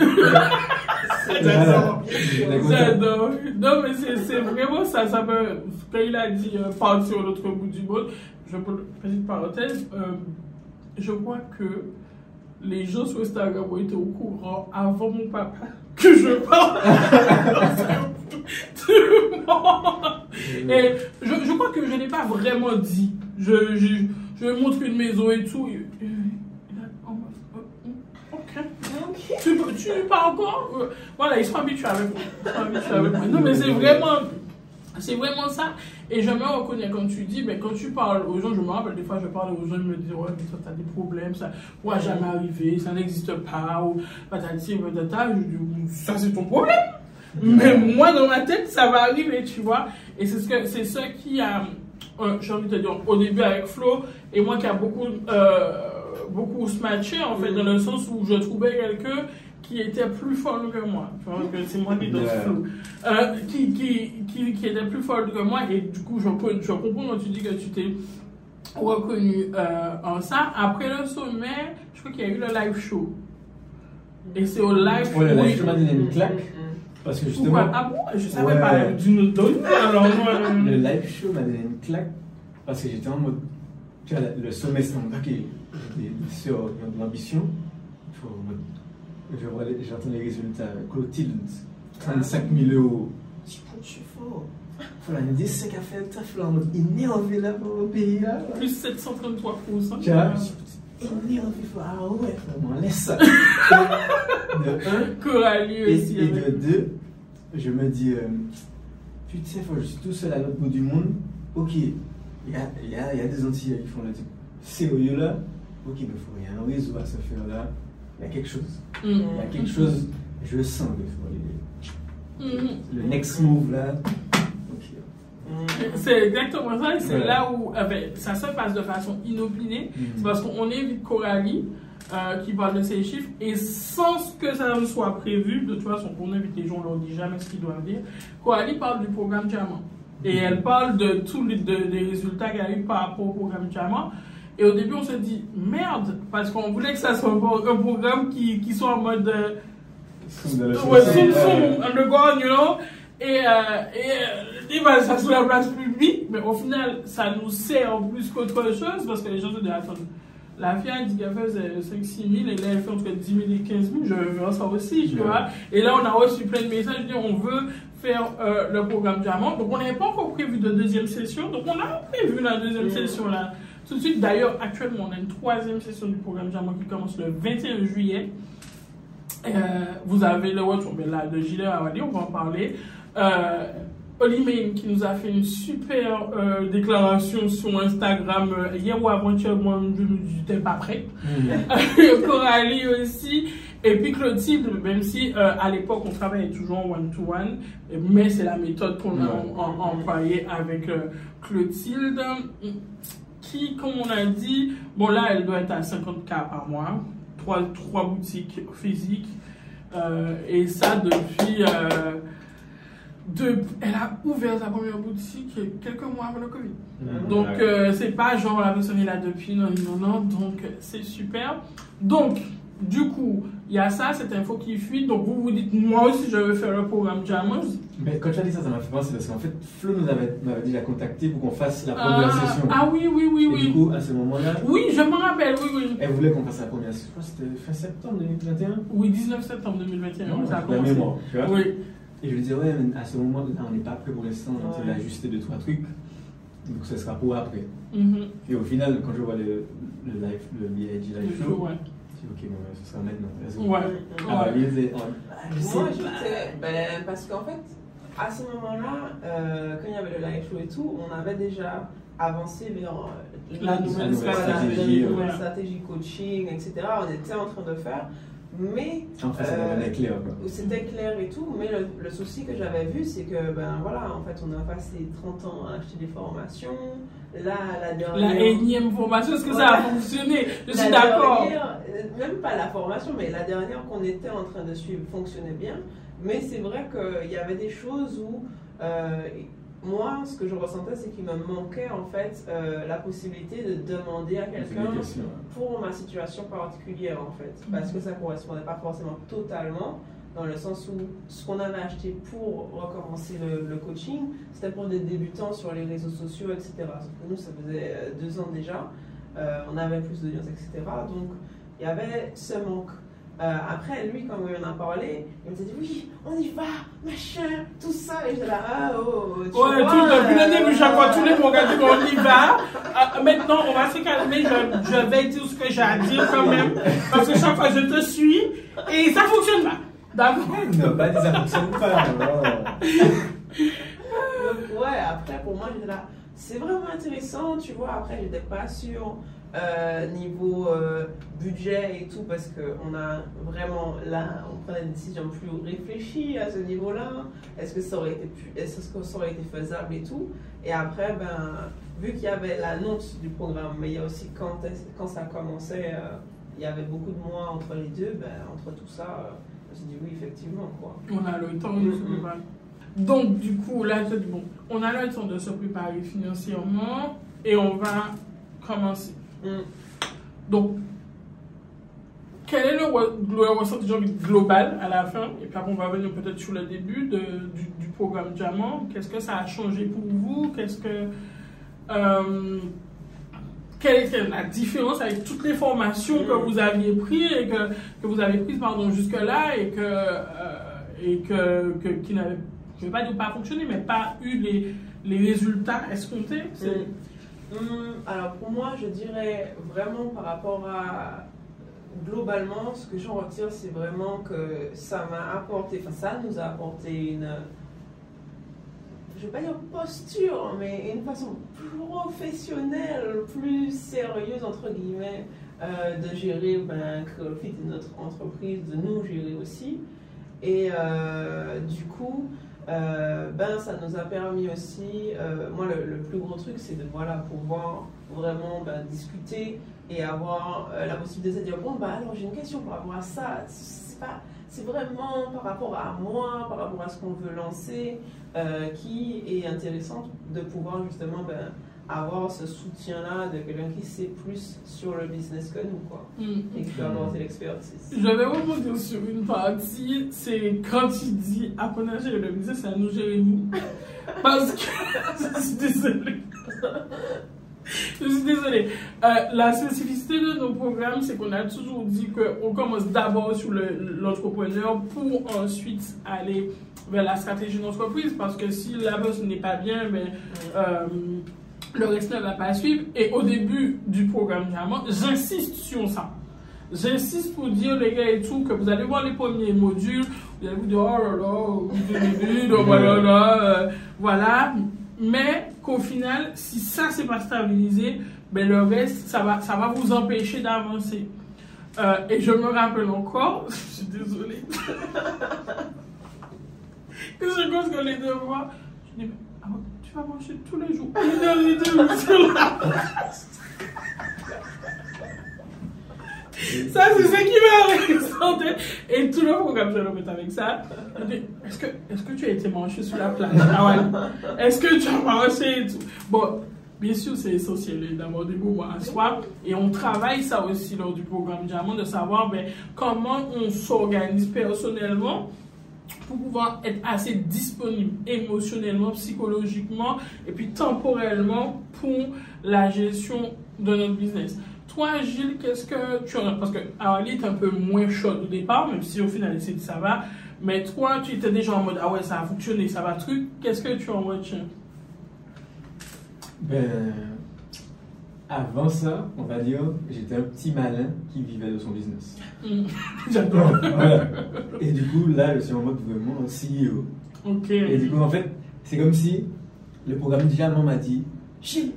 [SPEAKER 1] J'adore. Non, mais c'est, vraiment ça. Ça me, quand il a dit euh, partir à l'autre bout du monde, je petite parenthèse, euh, je crois que les gens sur Instagram ont été au courant avant mon papa que je parle tout le monde. Et je, je crois que je n'ai pas vraiment dit. Je, je, je montre une maison et tout et- il a- oh, oh, ok.
[SPEAKER 4] Ok.
[SPEAKER 1] Tu, tu pas encore Euh, Voilà, ils sont habitués avec moi. Non, mais c'est vraiment, c'est vraiment ça. Et je me reconnais quand tu dis, mais quand tu parles aux gens, je me rappelle des fois, je parle aux gens, ils me disent, ouais, mais toi, t'as des problèmes, ça pourra jamais arriver, ça n'existe pas, ou patati, patata. Je dis, ça, c'est ton problème. Mais moi, dans ma tête, ça va arriver, tu vois. Et c'est ce, que, qui a, euh, j'ai envie de te dire, au début avec Flo, et moi qui a beaucoup, euh, beaucoup smatché, en fait, dans le sens où je trouvais quelqu'un qui était plus fort que moi. C'est moi qui est dans. Euh, qui, qui, qui, qui était plus fort que moi, et du coup, je, je comprends quand tu dis que tu t'es reconnu euh, en ça. Après le sommet, je crois qu'il y a eu le live show. Et c'est au live show.
[SPEAKER 3] Ouais, le live show m'a donné une claque. Parce que
[SPEAKER 1] Pourquoi
[SPEAKER 3] justement,
[SPEAKER 1] Ah bon Je savais
[SPEAKER 3] Ouais.
[SPEAKER 1] pas. Donnes alors moi.
[SPEAKER 3] le
[SPEAKER 1] euh,
[SPEAKER 3] live show m'a donné une claque. Parce que j'étais en mode. Tu vois, le sommet, c'était de l'ambition. Il vois les- J'entends les résultats. Clotilde, 35 000 euros. Je dis, je suis fort. Faut la dire, c'est qu'à faire le taf, là, en mode énervé là pour le pays là.
[SPEAKER 1] Plus 733%.
[SPEAKER 3] Tu vois, énervé, faut, ah ouais, faut, on laisse ça. de un,
[SPEAKER 1] Coralie
[SPEAKER 3] Et,
[SPEAKER 1] aussi.
[SPEAKER 3] et de deux, je me dis, euh, sais, faut je suis tout seul à l'autre bout du monde. Ok, il y a, il y, a, il y a des Antillais qui font le truc sérieux là. Ok, mais il faut il y a un réseau à se faire là. Il y a quelque chose.
[SPEAKER 1] Mm.
[SPEAKER 3] Il y a quelque chose, je le sens faut aller.
[SPEAKER 1] Mhm.
[SPEAKER 3] Le next move là.
[SPEAKER 4] Mm.
[SPEAKER 1] C'est exactement ça, et c'est
[SPEAKER 3] Ouais.
[SPEAKER 1] là où euh, ben, ça se passe de façon inopinée. C'est parce qu'on invite Coralie euh, qui parle de ces chiffres et sans que ça ne soit prévu, de toute façon, on invite les gens, on leur dit jamais ce qu'ils doivent dire. Coralie parle du programme Diamant et elle parle de tous les de- des résultats qu'elle a eu par rapport au programme Diamant. Et au début, on se dit merde, parce qu'on voulait que ça soit un, pro- un programme qui, qui soit en mode. euh,
[SPEAKER 3] Soum
[SPEAKER 1] Ouais,
[SPEAKER 3] ouais.
[SPEAKER 1] zoom, underground, you know. Et, euh, et euh, ben, ça sur la place publique, mais au final, ça nous sert plus qu'autre chose parce que les gens se disent, attends, la fille a dit qu'elle faisait 5-6 000 et là, elle fait entre 10 000 et 15 000, je veux ça aussi, tu
[SPEAKER 3] Ouais.
[SPEAKER 1] vois. Et là, on a reçu plein de messages, disant, on veut faire euh, le programme Diamant. Donc, on n'avait pas encore prévu de deuxième session, donc on a prévu la deuxième session là. Tout de suite, d'ailleurs, actuellement, on a une troisième session du programme Diamant qui commence le 21 juillet. Euh, vous avez le retour mais là, de Gilet Awadi, on va en parler. Euh, Olimane qui nous a fait une super euh, déclaration sur Instagram euh, hier ou avant-hier, moi je n'étais pas prête.
[SPEAKER 3] Mm.
[SPEAKER 1] Coralie aussi. Et puis Clotilde, même si euh, à l'époque on travaillait toujours en one-to-one, mais c'est la méthode qu'on a employée avec Clotilde, qui, comme on a dit, bon là elle doit être à 50K par mois, trois, trois boutiques physiques, euh, et ça depuis. euh, de, elle a ouvert sa première boutique quelques mois avant le Covid.
[SPEAKER 3] Mm.
[SPEAKER 1] Donc,
[SPEAKER 3] Ouais.
[SPEAKER 1] euh, c'est pas genre la personne est là depuis, non, non, non, donc c'est super. Donc, du coup, il y a ça, cette info qui fuit. Donc, vous vous dites, moi aussi, je veux faire le programme Jammers.
[SPEAKER 3] Mais quand tu as dit ça, ça m'a fait penser parce qu'en fait, Flo nous avait, déjà contacté pour qu'on fasse la première
[SPEAKER 1] Ah,
[SPEAKER 3] session.
[SPEAKER 1] ah oui, oui, oui,
[SPEAKER 3] Et du
[SPEAKER 1] oui.
[SPEAKER 3] coup, à ce moment-là,
[SPEAKER 1] Oui, je me rappelle, oui, oui.
[SPEAKER 3] elle voulait qu'on fasse la première session. Je crois que c'était fin septembre 2021.
[SPEAKER 1] Oui, 19 septembre 2021,
[SPEAKER 3] Non,
[SPEAKER 1] ça a
[SPEAKER 3] la
[SPEAKER 1] commencé.
[SPEAKER 3] mémoire, tu vois.
[SPEAKER 1] Oui,
[SPEAKER 3] Et je lui disais, ouais, mais à ce moment-là, on n'est pas prêt pour l'instant, on
[SPEAKER 4] Ouais.
[SPEAKER 3] a ajusté deux, trois trucs. Donc ce sera pour après.
[SPEAKER 1] Mhm.
[SPEAKER 3] Et au final, quand je vois le, le live, le BIG live show,
[SPEAKER 1] ouais.
[SPEAKER 3] Ok, bon, ce sera maintenant. let's go.
[SPEAKER 1] Ouais.
[SPEAKER 3] Ah bah, oh, ah, sais
[SPEAKER 4] Moi, j'étais. Ben, parce qu'en fait, à ce moment-là, euh, quand il y avait le live show et tout, on avait déjà avancé vers euh,
[SPEAKER 1] La nouvelle
[SPEAKER 3] stratégie
[SPEAKER 4] coaching, etc. On était en train de faire. Mais
[SPEAKER 3] En fait, ça
[SPEAKER 4] Euh,
[SPEAKER 3] clair, quoi.
[SPEAKER 4] c'était clair et tout, mais le, le souci que j'avais vu, c'est que, ben voilà, en fait, on a passé 30 ans à acheter des formations. Là, la dernière.
[SPEAKER 1] La énième formation, est-ce que ça a fonctionné? Je
[SPEAKER 4] La
[SPEAKER 1] suis d'accord.
[SPEAKER 4] dernière, euh, Même pas la formation, mais la dernière qu'on était en train de suivre fonctionnait bien. Mais c'est vrai qu'il y avait des choses où, euh, moi, ce que je ressentais, c'est qu'il me manquait en fait euh, la possibilité de demander à quelqu'un pour ma situation particulière en fait. Parce que ça correspondait pas forcément totalement. Dans le sens où ce qu'on avait acheté pour recommencer le, le coaching, c'était pour des débutants sur les réseaux sociaux, etc. Nous, ça faisait euh, deux ans déjà. Euh, on avait plus d'audience, etc. Donc, il y avait ce manque. Euh, après, lui, quand on en a parlé, il me dit oui, on y va, machin, tout ça. Et j'étais là, ah, oh, tu
[SPEAKER 1] Ouais,
[SPEAKER 4] vois,
[SPEAKER 1] tout depuis le
[SPEAKER 4] euh,
[SPEAKER 1] début, chaque fois, tous les mots on y va. Ah, maintenant, on va se calmer. Je, je vais dire ce que j'ai à dire quand même. Parce que chaque fois, je te suis et ça fonctionne pas. D'accord
[SPEAKER 3] Non, pas des ça fonctionne pas.
[SPEAKER 4] Donc, ouais, après, pour moi, j'étais là, c'est vraiment intéressant, tu vois. Après, j'étais pas sûre euh, niveau euh, budget et tout, parce qu'on a vraiment, là, on prenait des décisions plus réfléchies à ce niveau-là. Est-ce que ça aurait été, pu- est-ce que ça aurait été faisable et tout. Et après, ben, vu qu'il y avait l'annonce du programme, mais il y a aussi quand, quand ça commençait, euh, il y avait beaucoup de mois entre les deux, ben, entre tout ça, je me suis dit oui, effectivement, quoi.
[SPEAKER 1] On a le temps de se préparer. Donc, du coup, là, je dis, bon, on a le temps de se préparer financièrement et on va commencer.
[SPEAKER 4] Mm.
[SPEAKER 1] Donc, quel est le, re- le ressenti global à la fin? Et puis après, on va venir peut-être sur le début de- du, du programme Diamant. Qu'est-ce que ça a changé pour vous? Qu'est-ce que. euh, quelle était la différence avec toutes les formations que
[SPEAKER 4] Mm.
[SPEAKER 1] vous aviez prises et que, que vous avez prises pardon, jusque-là et que, euh, et que, que qui n'avaient, je ne vais pas dire pas fonctionné, mais pas eu les, les résultats escomptés?
[SPEAKER 4] Hum, alors pour moi, je dirais vraiment par rapport à globalement, ce que j'en retire, c'est vraiment que ça m'a apporté, enfin ça nous a apporté une, je vais pas dire posture, mais une façon professionnelle, plus sérieuse, entre guillemets, euh, de gérer ben, et notre entreprise, de nous gérer aussi. Et euh, du coup, euh, ben, ça nous a permis aussi, euh, moi le, plus gros truc c'est de voilà, pouvoir vraiment ben, discuter et avoir euh, la possibilité de dire bon bah alors j'ai une question par rapport à ça, c'est pas c'est vraiment par rapport à moi, par rapport à ce qu'on veut lancer, qui est intéressant de pouvoir justement ben, avoir ce soutien-là de quelqu'un qui sait plus sur le business que nous, quoi,
[SPEAKER 1] Mm.
[SPEAKER 4] et qui peut apporter l'expertise.
[SPEAKER 1] Je vais rebondir sur une partie, c'est quand il dit apprenez à gérer le business, c'est à nous gérer nous. Parce que, je suis désolée. Je suis désolée. Euh, la spécificité de nos programmes, c'est qu'on a toujours dit qu'on commence d'abord sur le- l'entrepreneur pour ensuite aller vers la stratégie d'entreprise. Parce que si la bosse n'est pas bien, ben, euh, le reste ne va pas suivre. Et au début du programme j'insiste sur ça. J'insiste pour dire, les gars et tout, que vous allez voir les premiers modules, vous allez vous dire, oh là là, début, voilà, là, euh, voilà. Mais qu'au final, si ça, c'est pas stabilisé, ben le reste, ça va, ça va vous empêcher d'avancer. Euh, et je me rappelle encore, je suis désolée, que je pense que les deux mois, je dis, mais, ah tu vas manger tous les jours, une heure et demie sur la Ça, c'est ce qui m'a ressorti. Et tout le programme, je le mettre avec ça. Est-ce que, est que tu as été mangé sur la plage Ah ouais. Est-ce que tu as mangé et tout? Bon, bien sûr, c'est essentiel d'avoir des moments à soi. Et on travaille ça aussi lors du programme Diamant, de savoir ben, comment on s'organise personnellement pour pouvoir être assez disponible émotionnellement, psychologiquement et puis temporellement pour la gestion de notre business. Toi, Gilles, qu'est-ce que tu en as? Parce que Ali est un peu moins chaude au départ, même si au final, dit ça va. Mais toi, tu étais déjà en mode ah ouais, ça a fonctionné, ça va truc. Qu'est-ce que tu en retiens?
[SPEAKER 3] Ben, avant ça, on va dire, j'étais un petit malin qui vivait de son business.
[SPEAKER 1] Hmm. J'adore.
[SPEAKER 3] Voilà. Et du coup, là, je suis en mode vraiment CEO.
[SPEAKER 1] Ok.
[SPEAKER 3] Et du coup, en fait, c'est comme si le programme Diamant m'a dit Chine,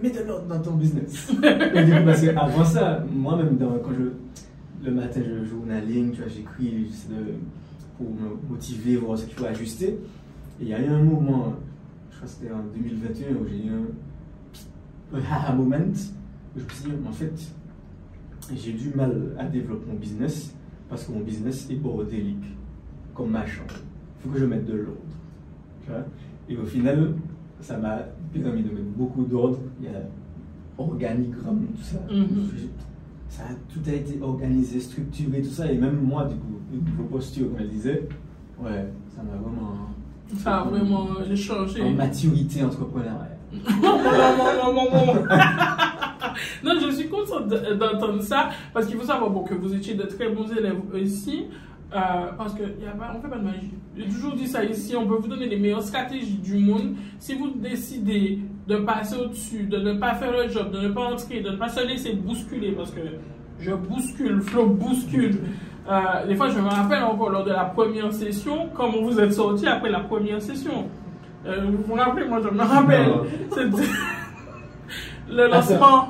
[SPEAKER 3] mets de l'ordre dans ton business. Et du coup, parce qu'avant ça, moi-même, quand je, le matin, je journaling, tu vois, j'écris pour me motiver, voir ce qu'il faut ajuster. Et il y a eu un moment, je crois que c'était en 2021, où j'ai eu un, un aha moment, où je me suis dit, en fait, j'ai du mal à développer mon business parce que mon business est bordélique, comme ma chambre. Il faut que je mette de l'ordre. Et au final, ça m'a permis de mettre beaucoup d'ordre. Il y a organigramme, tout ça.
[SPEAKER 1] Mhm.
[SPEAKER 3] Ça a tout a été organisé, structuré, tout ça. Et même moi, du coup, au niveau posture, comme elle disait, ouais, ça m'a vraiment.
[SPEAKER 1] Ça a vraiment changé.
[SPEAKER 3] En maturité entrepreneuriale.
[SPEAKER 1] non, je suis contente de- d'entendre ça parce qu'il faut savoir bon, que vous étiez de très bons élèves aussi. euh, parce qu'on ne fait pas de magie. J'ai toujours dit ça ici, on peut vous donner les meilleures stratégies du monde. Si vous décidez de passer au-dessus, de ne pas faire le job, de ne pas entrer, de ne pas se laisser bousculer, parce que je bouscule, Flo bouscule. Euh, des fois, je me rappelle encore lors de la première session, comment vous êtes sorti après la première session. Euh, vous vous rappelez, moi je me rappelle. C'était le lancement.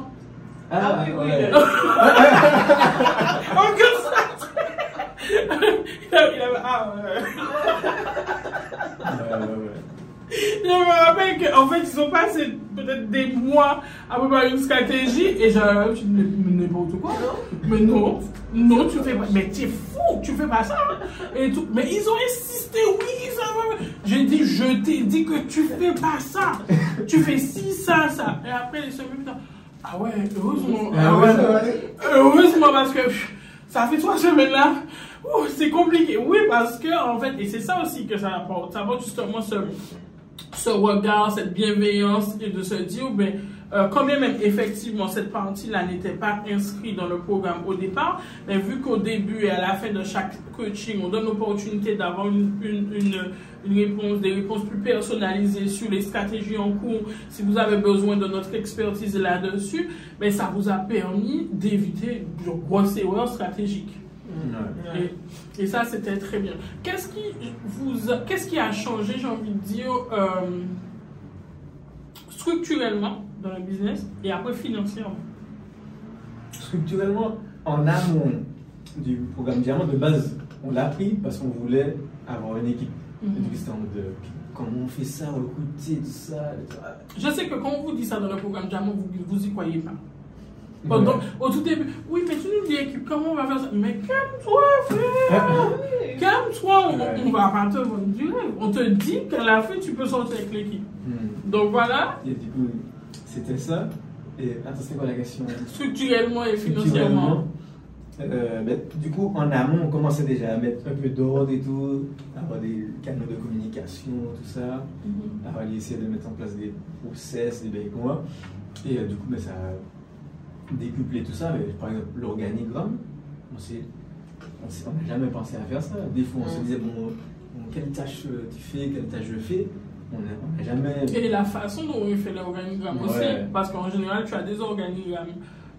[SPEAKER 4] Ah oui, oui.
[SPEAKER 3] ouais.
[SPEAKER 1] Encore ça Il avait- il avait- ah, ouais.
[SPEAKER 3] Ouais, ouais, ouais.
[SPEAKER 1] Je me rappelle qu'en fait, ils ont passé peut-être des mois à préparer une stratégie et j'avais dit, mais mais n'importe quoi. Mais non, non, tu fais pas. Mais t'es fou, tu fais pas ça. Et tout. Mais ils ont insisté, oui, ça va. J'ai dit, je t'ai dit que tu fais pas ça. Tu fais ci, ça, ça. Et après, ils se dans- Ah ouais, heureusement.
[SPEAKER 3] Ah ouais, va aller.
[SPEAKER 1] Heureusement, parce que ça fait trois semaines là. C'est compliqué. Oui, parce que, en fait, et c'est ça aussi que ça apporte. Ça apporte justement ce, ce regard, cette bienveillance et de se dire, ben, euh, quand bien même effectivement cette partie-là n'était pas inscrite dans le programme au départ, mais vu qu'au début et à la fin de chaque coaching, on donne l'opportunité d'avoir une, une, une, une réponse, des réponses plus personnalisées sur les stratégies en cours, si vous avez besoin de notre expertise là-dessus, mais ça vous a permis d'éviter de grosses erreurs stratégiques. Et, et ça, c'était très bien. Qu'est-ce qui, vous a- qu'est-ce qui a changé, j'ai envie de dire, euh, structurellement dans le business et après financièrement
[SPEAKER 3] Structurellement, en amont du programme Diamant, de base, on l'a pris parce qu'on voulait avoir une équipe. En mode de comment on fait ça, côté, tout ça.
[SPEAKER 1] Je sais que quand on vous dit ça dans le programme Diamant, vous, vous y croyez pas.
[SPEAKER 3] Ouais.
[SPEAKER 1] Au tout début, oui, mais tu nous dis équipe, comment on va faire ça? Mais calme-toi, frère. Calme-toi, on,
[SPEAKER 3] Ouais.
[SPEAKER 1] on va pas te vendre du rêve. On te dit qu'à la fin, tu peux sortir avec l'équipe.
[SPEAKER 3] Hmm.
[SPEAKER 1] Donc voilà,
[SPEAKER 3] Et du coup, c'était ça. Et attends, c'est quoi la question?
[SPEAKER 1] Structurellement et financièrement.
[SPEAKER 3] Euh, ben, du coup, en amont, on commençait déjà à mettre un peu d'ordre et tout, avoir des canaux de communication, tout ça, avoir essayé de mettre en place des process, des bacons. Et euh, du coup, ben, ça a décuplé tout ça. Mais, par exemple, l'organigramme, on n'a jamais pensé à faire ça. Des fois, on se
[SPEAKER 4] Mm.
[SPEAKER 3] disait, bon, bon, quelle tâche euh, tu fais, quelle tâche je fais? On n'a on n'a jamais.
[SPEAKER 1] Et la façon dont on fait l'organigramme aussi,
[SPEAKER 3] Ouais.
[SPEAKER 1] parce qu'en général, tu as des organigrammes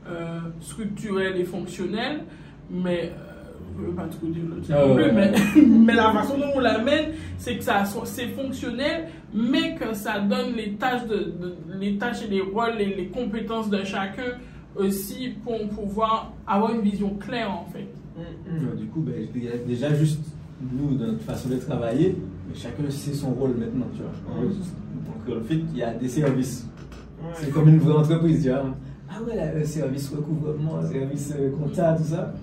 [SPEAKER 1] euh, structurels et fonctionnels, mais euh, je ne veux pas trop truc
[SPEAKER 3] Ah ouais.
[SPEAKER 1] plus, mais, mais la façon dont on l'amène, c'est que ça c'est fonctionnel, mais que ça donne les tâches, de, de- les tâches et les rôles et les compétences de chacun aussi pour pouvoir avoir une vision claire en fait.
[SPEAKER 4] Mm.
[SPEAKER 3] Euh, Du coup, ben, déjà- juste nous, dans notre façon de travailler, chacun sait son rôle maintenant, tu vois. Donc, en fait, il y a des services.
[SPEAKER 4] Ouais.
[SPEAKER 3] C'est comme une vraie entreprise, tu vois. Ah ouais, là, le service recouvrement, service euh, comptable, tout ça.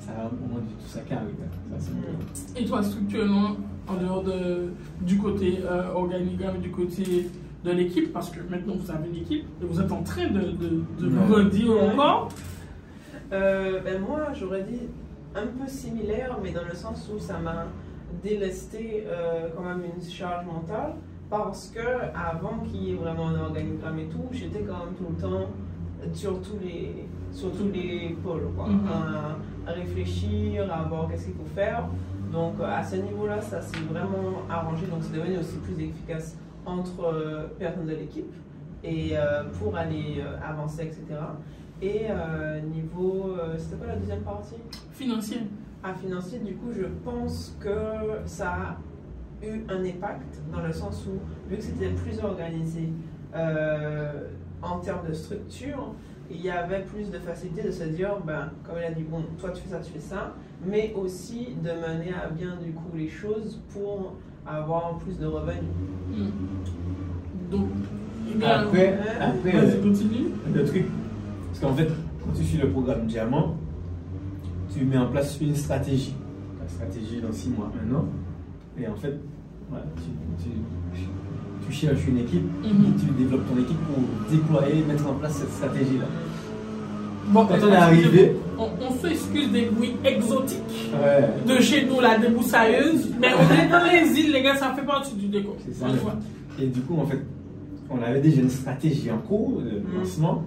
[SPEAKER 3] Ça a rendu tout ça carré. Ça.
[SPEAKER 1] Et toi, structurellement, en dehors de, du côté euh, organigramme, du côté de l'équipe, parce que maintenant vous avez une équipe et vous êtes en train de, de, de
[SPEAKER 3] Ouais.
[SPEAKER 1] grandir
[SPEAKER 4] Ouais.
[SPEAKER 1] encore.
[SPEAKER 4] Euh, ben moi, j'aurais dit un peu similaire, mais dans le sens où ça m'a délesté euh, quand même une charge mentale, parce que avant qu'il y ait vraiment un organigramme et tout, j'étais quand même tout le temps sur tous les, sur tous les pôles, quoi.
[SPEAKER 1] Mhm.
[SPEAKER 4] à, à réfléchir, à voir qu'est-ce qu'il faut faire. Donc euh, à ce niveau-là, ça s'est vraiment arrangé, donc c'est devenu aussi plus efficace entre euh, personnes de l'équipe et euh, pour aller avancer, etc. Et niveau, c'était quoi la deuxième partie?
[SPEAKER 1] Financier.
[SPEAKER 4] À financier, du coup, je pense que ça a eu un impact dans le sens où, vu que c'était plus organisé euh, en termes de structure, il y avait plus de facilité de se dire, ben, comme elle a dit, bon, toi tu fais ça, tu fais ça, mais aussi de mener à bien du coup les choses pour avoir plus de revenus.
[SPEAKER 1] Mm. Donc,
[SPEAKER 3] Après, après euh,
[SPEAKER 1] continue.
[SPEAKER 3] le truc, parce qu'en fait, quand tu suis le programme Diamant, tu mets en place une stratégie. La stratégie dans six mois, un an. Et en fait, voilà, tu, tu- tu cherches une équipe,
[SPEAKER 1] Mhm.
[SPEAKER 3] tu développes ton équipe pour déployer, mettre en place cette stratégie-là.
[SPEAKER 1] Bon,
[SPEAKER 3] Quand on est arrivé,
[SPEAKER 1] on, on s'excuse des bruits exotiques
[SPEAKER 3] ouais,
[SPEAKER 1] de chez nous, la déboussailleuse, mais on est dans les îles, les gars, ça fait partie du décor.
[SPEAKER 3] C'est ça. Et du coup, en fait, on avait déjà une stratégie en cours de
[SPEAKER 4] Mm.
[SPEAKER 3] lancement.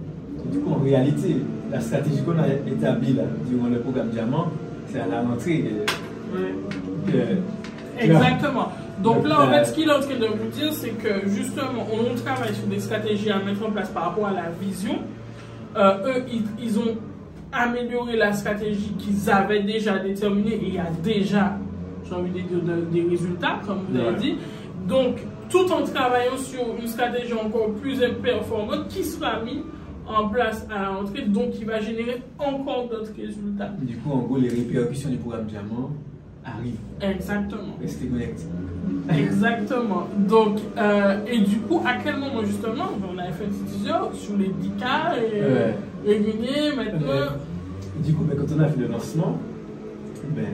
[SPEAKER 3] Du coup, en réalité, la stratégie qu'on a établie là, durant le programme Diamant, c'est à la rentrée. euh,
[SPEAKER 1] Exactement. Donc là, en fait, ce qu'il est en train de vous dire, c'est que justement, on travaille sur des stratégies à mettre en place par rapport à la vision. Euh, eux, ils, ils ont amélioré la stratégie qu'ils avaient déjà déterminée et il y a déjà, j'ai envie de dire, de- des résultats, comme vous l'avez
[SPEAKER 3] Ouais.
[SPEAKER 1] dit. Donc, tout en travaillant sur une stratégie encore plus performante qui sera mise en place à la rentrée, donc qui va générer encore d'autres résultats.
[SPEAKER 3] Du coup, en gros, les répercussions du programme Diamant arrivent.
[SPEAKER 1] Exactement.
[SPEAKER 3] Restez connectés.
[SPEAKER 1] Exactement. Donc, euh, et du coup, à quel moment justement On avait fait un petit teaser sur les 10K et
[SPEAKER 3] Ouais.
[SPEAKER 1] maintenant.
[SPEAKER 3] Ouais. Du coup, ben, quand on a fait le lancement, ben,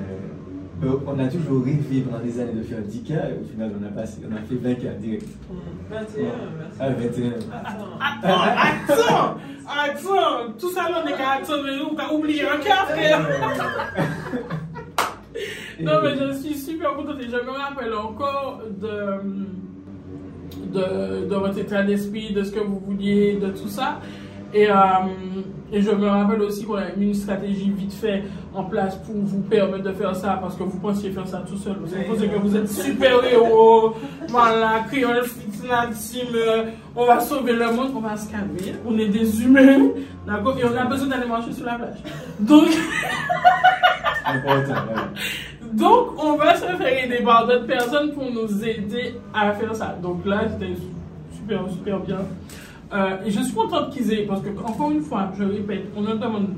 [SPEAKER 3] on a toujours rêvé pendant des années de faire 10K et au final, on a, passé, on a fait 20K direct.
[SPEAKER 4] Mm. 21, merci.
[SPEAKER 3] Ah, 21.
[SPEAKER 4] Attends.
[SPEAKER 1] Attends, attends, attends, tout ça là, on est qu'à attendre, mais nous, on a oublié un frère. Non, mais je suis super contente et je me rappelle encore de, de, de votre état d'esprit, de ce que vous vouliez, de tout ça. Et, euh, et je me rappelle aussi qu'on a mis une stratégie vite fait en place pour vous permettre de faire ça parce que vous pensiez faire ça tout seul. Vous pensez que vous êtes super héros, voilà, créole, team, on va sauver le monde, on va se calmer, on est des humains, d'accord, et on a besoin d'aller marcher sur la plage. Donc. Donc, on va se faire aider par d'autres personnes pour nous aider à faire ça. Donc là, c'était super, super bien. Euh, et je suis contente qu'ils aient, parce que, encore une fois, je répète, on ne demande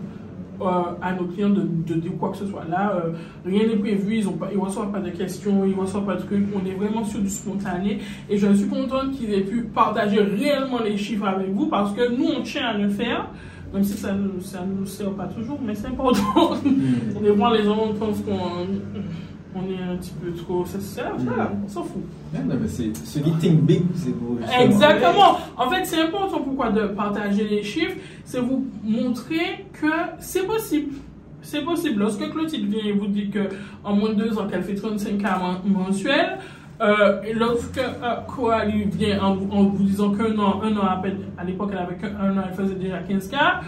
[SPEAKER 1] euh, à nos clients de, de dire quoi que ce soit. Là, euh, rien n'est prévu, ils ne reçoivent pas de questions, ils ne reçoivent pas de trucs. On est vraiment sur du spontané. Et je suis contente qu'ils aient pu partager réellement les chiffres avec vous, parce que nous, on tient à le faire. Même si ça ne ça nous sert pas toujours, mais c'est important. Des fois, les gens pensent qu'on on est un petit peu trop. Ça, ça,
[SPEAKER 3] Mm.
[SPEAKER 1] on s'en fout.
[SPEAKER 3] Non, mais c'est ce qui think big, c'est pour justement-
[SPEAKER 1] Exactement. En fait, c'est important pourquoi de partager les chiffres, c'est vous montrer que c'est possible. C'est possible. Lorsque Clotilde vient et vous dit que en moins de deux ans qu'elle fait 35 cas men- mensuels, euh, et lorsque euh, vient en, vous- en vous disant qu'un an, un an à peine, à l'époque elle avait qu'un un an, elle faisait déjà 15 cas.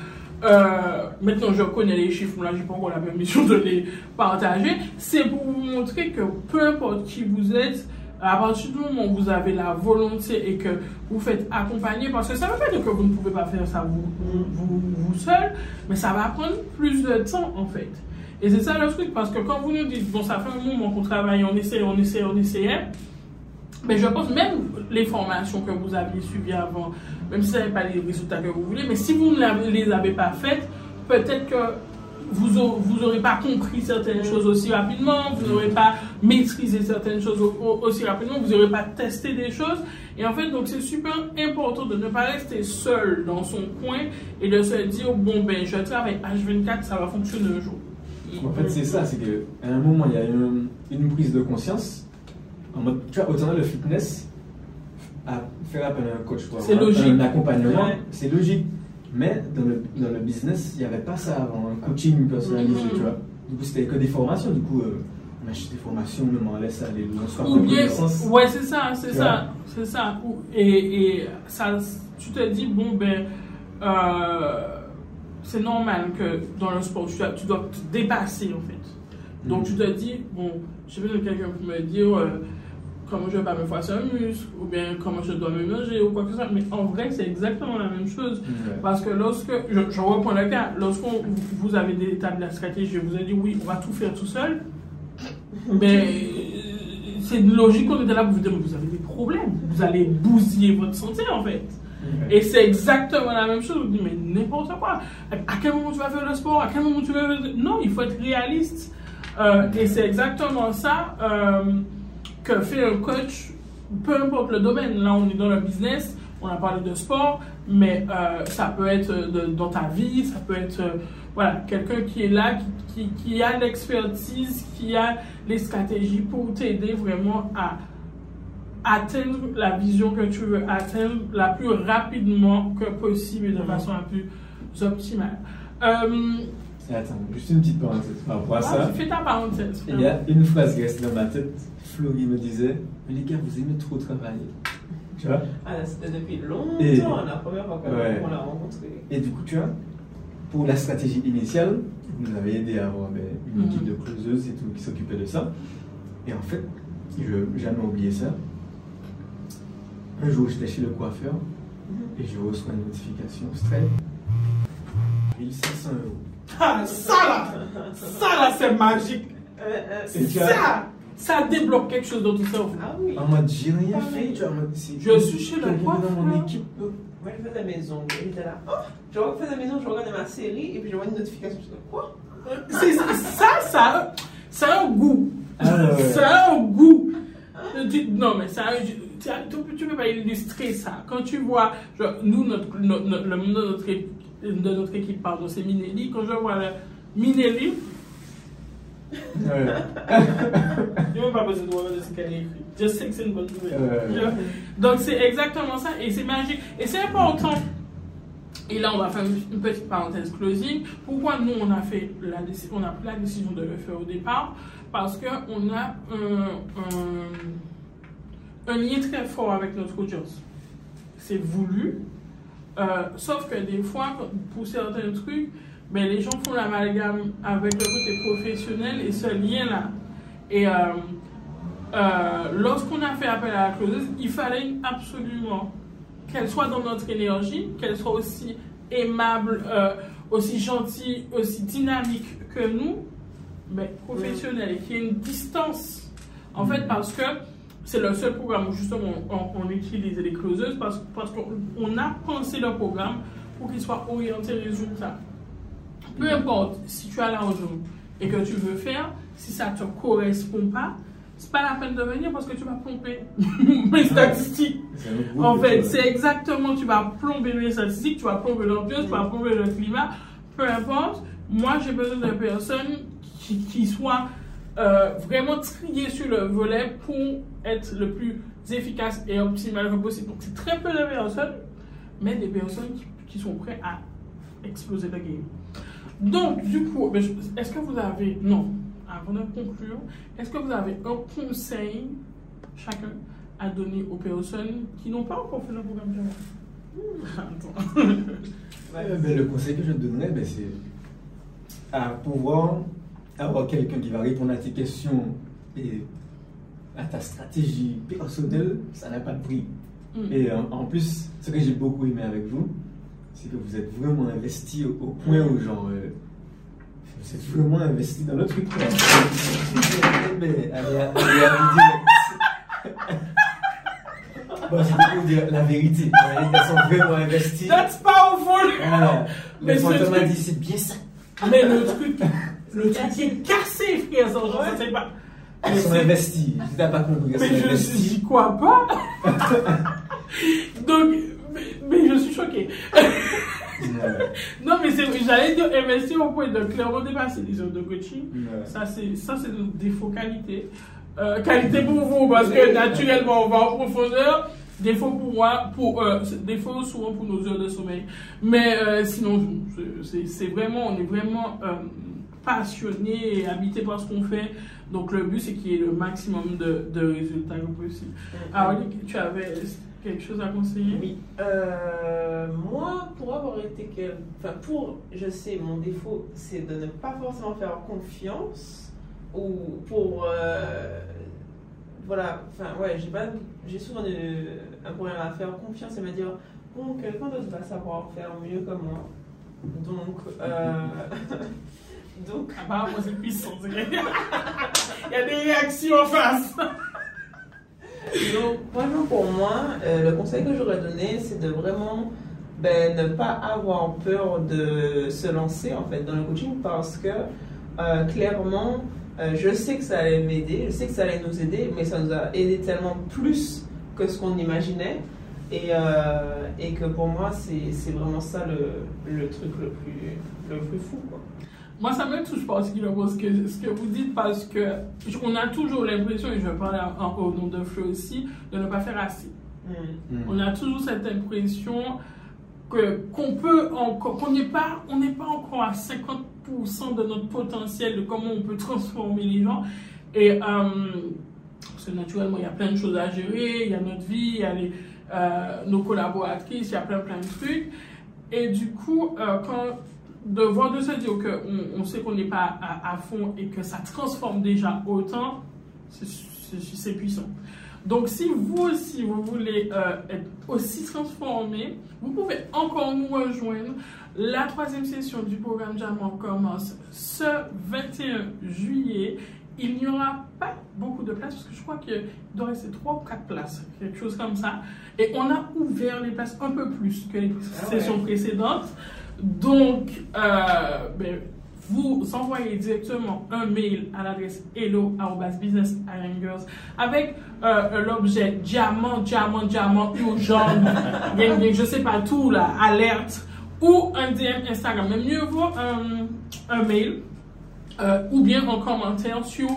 [SPEAKER 1] Euh, maintenant, je connais les chiffres, là, j'ai pas encore la permission de les partager. C'est pour vous montrer que peu importe qui vous êtes, à partir du moment où vous avez la volonté et que vous faites accompagner, parce que ça ne veut pas dire que vous ne pouvez pas faire ça vous, vous, vous seul, mais ça va prendre plus de temps en fait. Et c'est ça le truc, parce que quand vous nous dites, bon, ça fait un moment qu'on travaille, on essaie, on essaie, on essayait, mais je pense même les formations que vous aviez suivies avant, même si ce n'est pas les résultats que vous voulez, mais si vous ne les avez pas faites, peut-être que vous au- vous n'aurez pas compris certaines choses aussi rapidement, vous n'aurez pas maîtrisé certaines choses au- au- aussi rapidement, vous n'aurez pas testé des choses. Et en fait, donc c'est super important de ne pas rester seul dans son coin et de se dire, bon ben, je travaille H24, ça va fonctionner un jour.
[SPEAKER 3] En fait, c'est ça, c'est qu'à un moment, il y a une, une prise de conscience. En mode, tu vois, autant le fitness, à faire appel à un coach pour
[SPEAKER 1] C'est
[SPEAKER 3] avoir
[SPEAKER 1] logique.
[SPEAKER 3] un accompagnement,
[SPEAKER 4] Ouais.
[SPEAKER 3] c'est logique. Mais dans le, dans le business, il n'y avait pas ça avant, un coaching personnalisé,
[SPEAKER 1] Mhm.
[SPEAKER 3] tu vois. Du coup, c'était que des formations. Du coup, euh, on achète des formations, mais on laisse aller, on soit
[SPEAKER 1] Ou bien, ouais, c'est ça, c'est ça, c'est ça. Et, et ça, tu te dis, bon, ben, euh, c'est normal que dans le sport, tu dois, tu dois te dépasser, en fait. Donc,
[SPEAKER 3] Mhm.
[SPEAKER 1] tu te dis, bon, j'ai besoin de quelqu'un pour me dire euh, comment je vais pas me faire un muscle, ou bien comment je dois me manger, ou quoi que ce soit. Mais en vrai, c'est exactement la même chose. Parce que lorsque, je, je reprends le cas, lorsque vous avez établi la stratégie, je vous ai dit oui, on va tout faire tout seul, mais c'est logique qu'on était là pour vous dire, mais vous avez des problèmes, vous allez bousiller votre santé en fait. Et c'est exactement la même chose, vous dites, mais n'importe quoi. À quel moment tu vas faire le sport, à quel moment tu vas... Non, il faut être réaliste. Euh, et c'est exactement ça euh, que fait un coach, peu importe le domaine. Là, on est dans le business, on a parlé de sport, mais euh, ça peut être de- dans ta vie, ça peut être euh, voilà, quelqu'un qui est là, qui, qui, qui a l'expertise, qui a les stratégies pour t'aider vraiment à atteindre la vision que tu veux atteindre la plus rapidement que possible et de façon la plus optimale. Euh,
[SPEAKER 3] attends, juste une petite parenthèse par rapport à ça.
[SPEAKER 1] ah, fais ta parenthèse.
[SPEAKER 3] Il y a une phrase qui reste dans ma tête. Florie me disait Mais les gars, vous aimez trop travailler. Tu vois?
[SPEAKER 4] Ah, c'était depuis longtemps,
[SPEAKER 3] Et-
[SPEAKER 4] la première fois qu'on
[SPEAKER 3] Ouais.
[SPEAKER 4] l'a rencontré.
[SPEAKER 3] Et du coup, tu vois, pour la stratégie initiale, vous nous avez aidé à avoir ben, une
[SPEAKER 1] Mhm.
[SPEAKER 3] équipe de closeuses et tout qui s'occupait de ça. Et en fait, je n'ai jamais oublié ça. Un jour, j'étais chez le coiffeur et je reçois une notification Stripe 1500 euros.
[SPEAKER 1] Ah, ça là, ça là, c'est magique.
[SPEAKER 3] As-
[SPEAKER 1] Ça, ça débloque quelque chose dans ton cerveau.
[SPEAKER 4] ah oui.
[SPEAKER 3] En mode, j'ai rien
[SPEAKER 4] Ah
[SPEAKER 3] fait. Tu vois,
[SPEAKER 1] Je suis chez le
[SPEAKER 3] quelqu'un dans mon
[SPEAKER 1] coiffeur.
[SPEAKER 3] équipe.
[SPEAKER 4] Moi, je mes ongles. Il était là. Oh, je faisais mes ongles, je regardais ma série et puis je vois une notification. Je dis, quoi?
[SPEAKER 1] C'est- Ça, ça, ça a un goût.
[SPEAKER 3] Ah, ouais.
[SPEAKER 1] Ça a un goût. Tu- non, mais ça, a un- tu, peux- pas illustrer ça. Quand tu vois, genre, nous, notre, notre- notre- le monde de notre, de notre équipe, pardon, c'est Minelli. Quand je vois le Minelli,
[SPEAKER 3] Ouais.
[SPEAKER 1] je n'ai même pas besoin de voir ce qu'elle a écrit. Je sais que c'est une bonne nouvelle.
[SPEAKER 3] Ouais.
[SPEAKER 1] Tu vois? Donc, c'est exactement ça et c'est magique. Et c'est important. Et là, on va faire une petite parenthèse closing. Pourquoi nous, on a, fait la, on a pris la décision de le faire au départ? Parce qu'on a un, un, un lien très fort avec notre audience. C'est voulu. Euh, sauf que des fois, pour certains trucs, ben, les gens font l'amalgame avec le côté professionnel et ce lien-là. Et euh, euh, lorsqu'on a fait appel à la closeuse, il fallait absolument qu'elle soit dans notre énergie, qu'elle soit aussi aimable, euh, aussi gentille, aussi dynamique que nous, mais professionnel, qui ait une distance. En fait, parce que c'est le seul programme où justement on, on utilise les closeuses parce, parce qu'on a pensé le programme pour qu'il soit orienté résultat. Peu importe si tu as l'argent et que tu veux faire, si ça ne te correspond pas, c'est pas la peine de venir parce que tu vas plomber mes statistiques. En fait, c'est exactement, tu vas plomber mes statistiques, tu vas plomber l'ambiance, tu vas plomber le climat, peu importe. Moi, j'ai besoin de personnes qui, qui soient euh, vraiment triées sur le volet pour être le plus efficace et optimal possible. Donc, c'est très peu de personnes, mais des personnes qui, qui sont prêtes à exploser le game. Donc, du coup, est-ce que vous avez. Non, avant de conclure, est-ce que vous avez un conseil, chacun, à donner aux personnes qui n'ont pas encore fait le programme
[SPEAKER 3] de euh, ben, Le conseil que je donnerais, ben, c'est à pouvoir avoir quelqu'un qui va répondre à tes questions et à ta stratégie personnelle, ça n'a pas de prix. Mm. Et en, plus, ce que j'ai beaucoup aimé avec vous, c'est que vous êtes vraiment investi au, point où genre euh, vous êtes vraiment investi dans le truc. Mais allez, allez, Bon, c'est pour dire la vérité. Elles sont vraiment investies.
[SPEAKER 1] That's powerful!
[SPEAKER 3] Voilà. Le fantôme m'a dit, c'est bien ça.
[SPEAKER 1] Mais le truc, le truc est cassé, frère. Genre, je sais pas.
[SPEAKER 3] Elles sont investies. Tu n'as pas compris.
[SPEAKER 1] Mais je suis quoi pas? Donc, mais, je suis choqué. non, mais j'allais dire investir au point de clairement dépasser les heures de coaching. Ça, c'est c'est des faux qualités. Euh, qualité pour vous, parce que naturellement, on va en profondeur. Défaut pour moi, pour, euh, défaut souvent pour nos heures de sommeil. Mais euh, sinon, c'est vraiment, on est vraiment euh, passionné et habité par ce qu'on fait. Donc le but, c'est qu'il y ait le maximum de, de résultats possible. Alors, tu avais quelque chose à conseiller?
[SPEAKER 4] Oui. Euh, moi, pour avoir été quel... enfin pour, je sais, mon défaut, c'est de ne pas forcément faire confiance ou pour, euh, voilà, enfin ouais, j'ai pas, j'ai souvent un problème à faire confiance et me dire bon, quelqu'un d'autre va savoir faire mieux que moi. Donc, euh, donc.
[SPEAKER 1] Apparemment, c'est puissant. Il y a des réactions en face.
[SPEAKER 4] Donc, vraiment pour moi, euh, le conseil que j'aurais donné, c'est de vraiment ben, ne pas avoir peur de se lancer en fait dans le coaching parce que euh, clairement, euh, je sais que ça allait m'aider, je sais que ça allait nous aider, mais ça nous a aidé tellement plus que ce qu'on imaginait. Et, et, que pour moi, c'est vraiment ça le, le, truc le plus, le plus fou.
[SPEAKER 1] Moi, ça me touche particulièrement ce que, ce que vous dites parce que on a toujours l'impression, et je vais parler au nom de Feu aussi, de ne pas faire assez. Mm. On a toujours cette impression que qu'on peut encore, qu'on n'est pas, on n'est pas encore à 50% de notre potentiel de comment on peut transformer les gens. Et euh, parce que naturellement, il y a plein de choses à gérer, il y a notre vie, il y a euh, nos collaboratrices, il y a plein plein de trucs. Et du coup, euh, quand de voir de se dire qu'on on sait qu'on n'est pas à, fond et que ça transforme déjà autant, c'est puissant. Donc, si vous aussi, vous voulez euh, être aussi transformé, vous pouvez encore nous rejoindre. La troisième session du programme Diamant commence ce 21 juillet. Il n'y aura pas beaucoup de places parce que je crois qu'il doit rester 3 ou 4 places, quelque chose comme ça. Et on a ouvert les places un peu plus que les ah sessions précédentes. Donc, euh, ben, vous envoyez directement un mail à l'adresse hello.business avec euh, l'objet diamant, diamant, diamant, urgent, je sais pas tout, là, alerte, ou un DM Instagram. Mais mieux vaut un, mail euh, ou bien un commentaire sur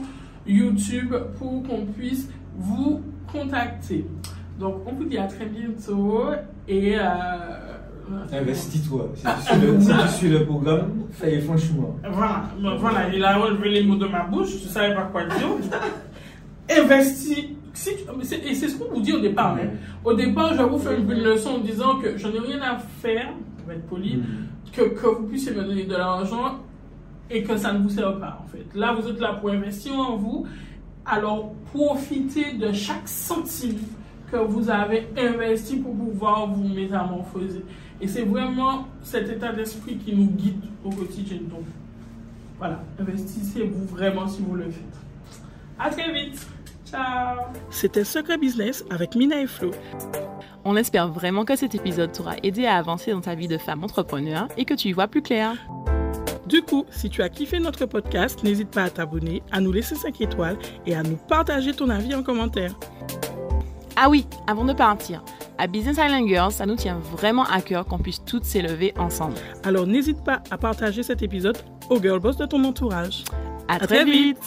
[SPEAKER 1] YouTube pour qu'on puisse vous contacter. Donc, on vous dit à très bientôt et
[SPEAKER 3] Investis-toi. Si, tu suis le programme, fais franchement.
[SPEAKER 1] Voilà, voilà, il a enlevé les mots de ma bouche, je ne savais pas quoi dire. Investis. et c'est ce qu'on vous dit au départ. Hein. Au départ, je vais vous faire une leçon en disant que je n'ai rien à faire, pour être poli, mm. que, que vous puissiez me donner de l'argent et que ça ne vous sert pas en fait. Là, vous êtes là pour investir en vous. Alors, profitez de chaque centime que vous avez investi pour pouvoir vous métamorphoser. Et c'est vraiment cet état d'esprit qui nous guide au quotidien. Donc,
[SPEAKER 5] Voilà, investissez-vous vraiment si vous le faites. À très vite. Ciao.
[SPEAKER 1] C'était Secret Business avec Mina et Flo.
[SPEAKER 2] On espère vraiment que cet épisode t'aura aidé à avancer dans ta vie de femme entrepreneur et que tu y vois plus clair.
[SPEAKER 1] Du coup, si tu as kiffé notre podcast, n'hésite pas à t'abonner, à nous laisser 5 étoiles et à nous partager ton avis en commentaire.
[SPEAKER 2] Ah oui, avant de partir, à Business Island Girls, ça nous tient vraiment à cœur qu'on puisse toutes s'élever ensemble.
[SPEAKER 1] Alors n'hésite pas à partager cet épisode aux girl boss de ton entourage.
[SPEAKER 2] À, très, vite.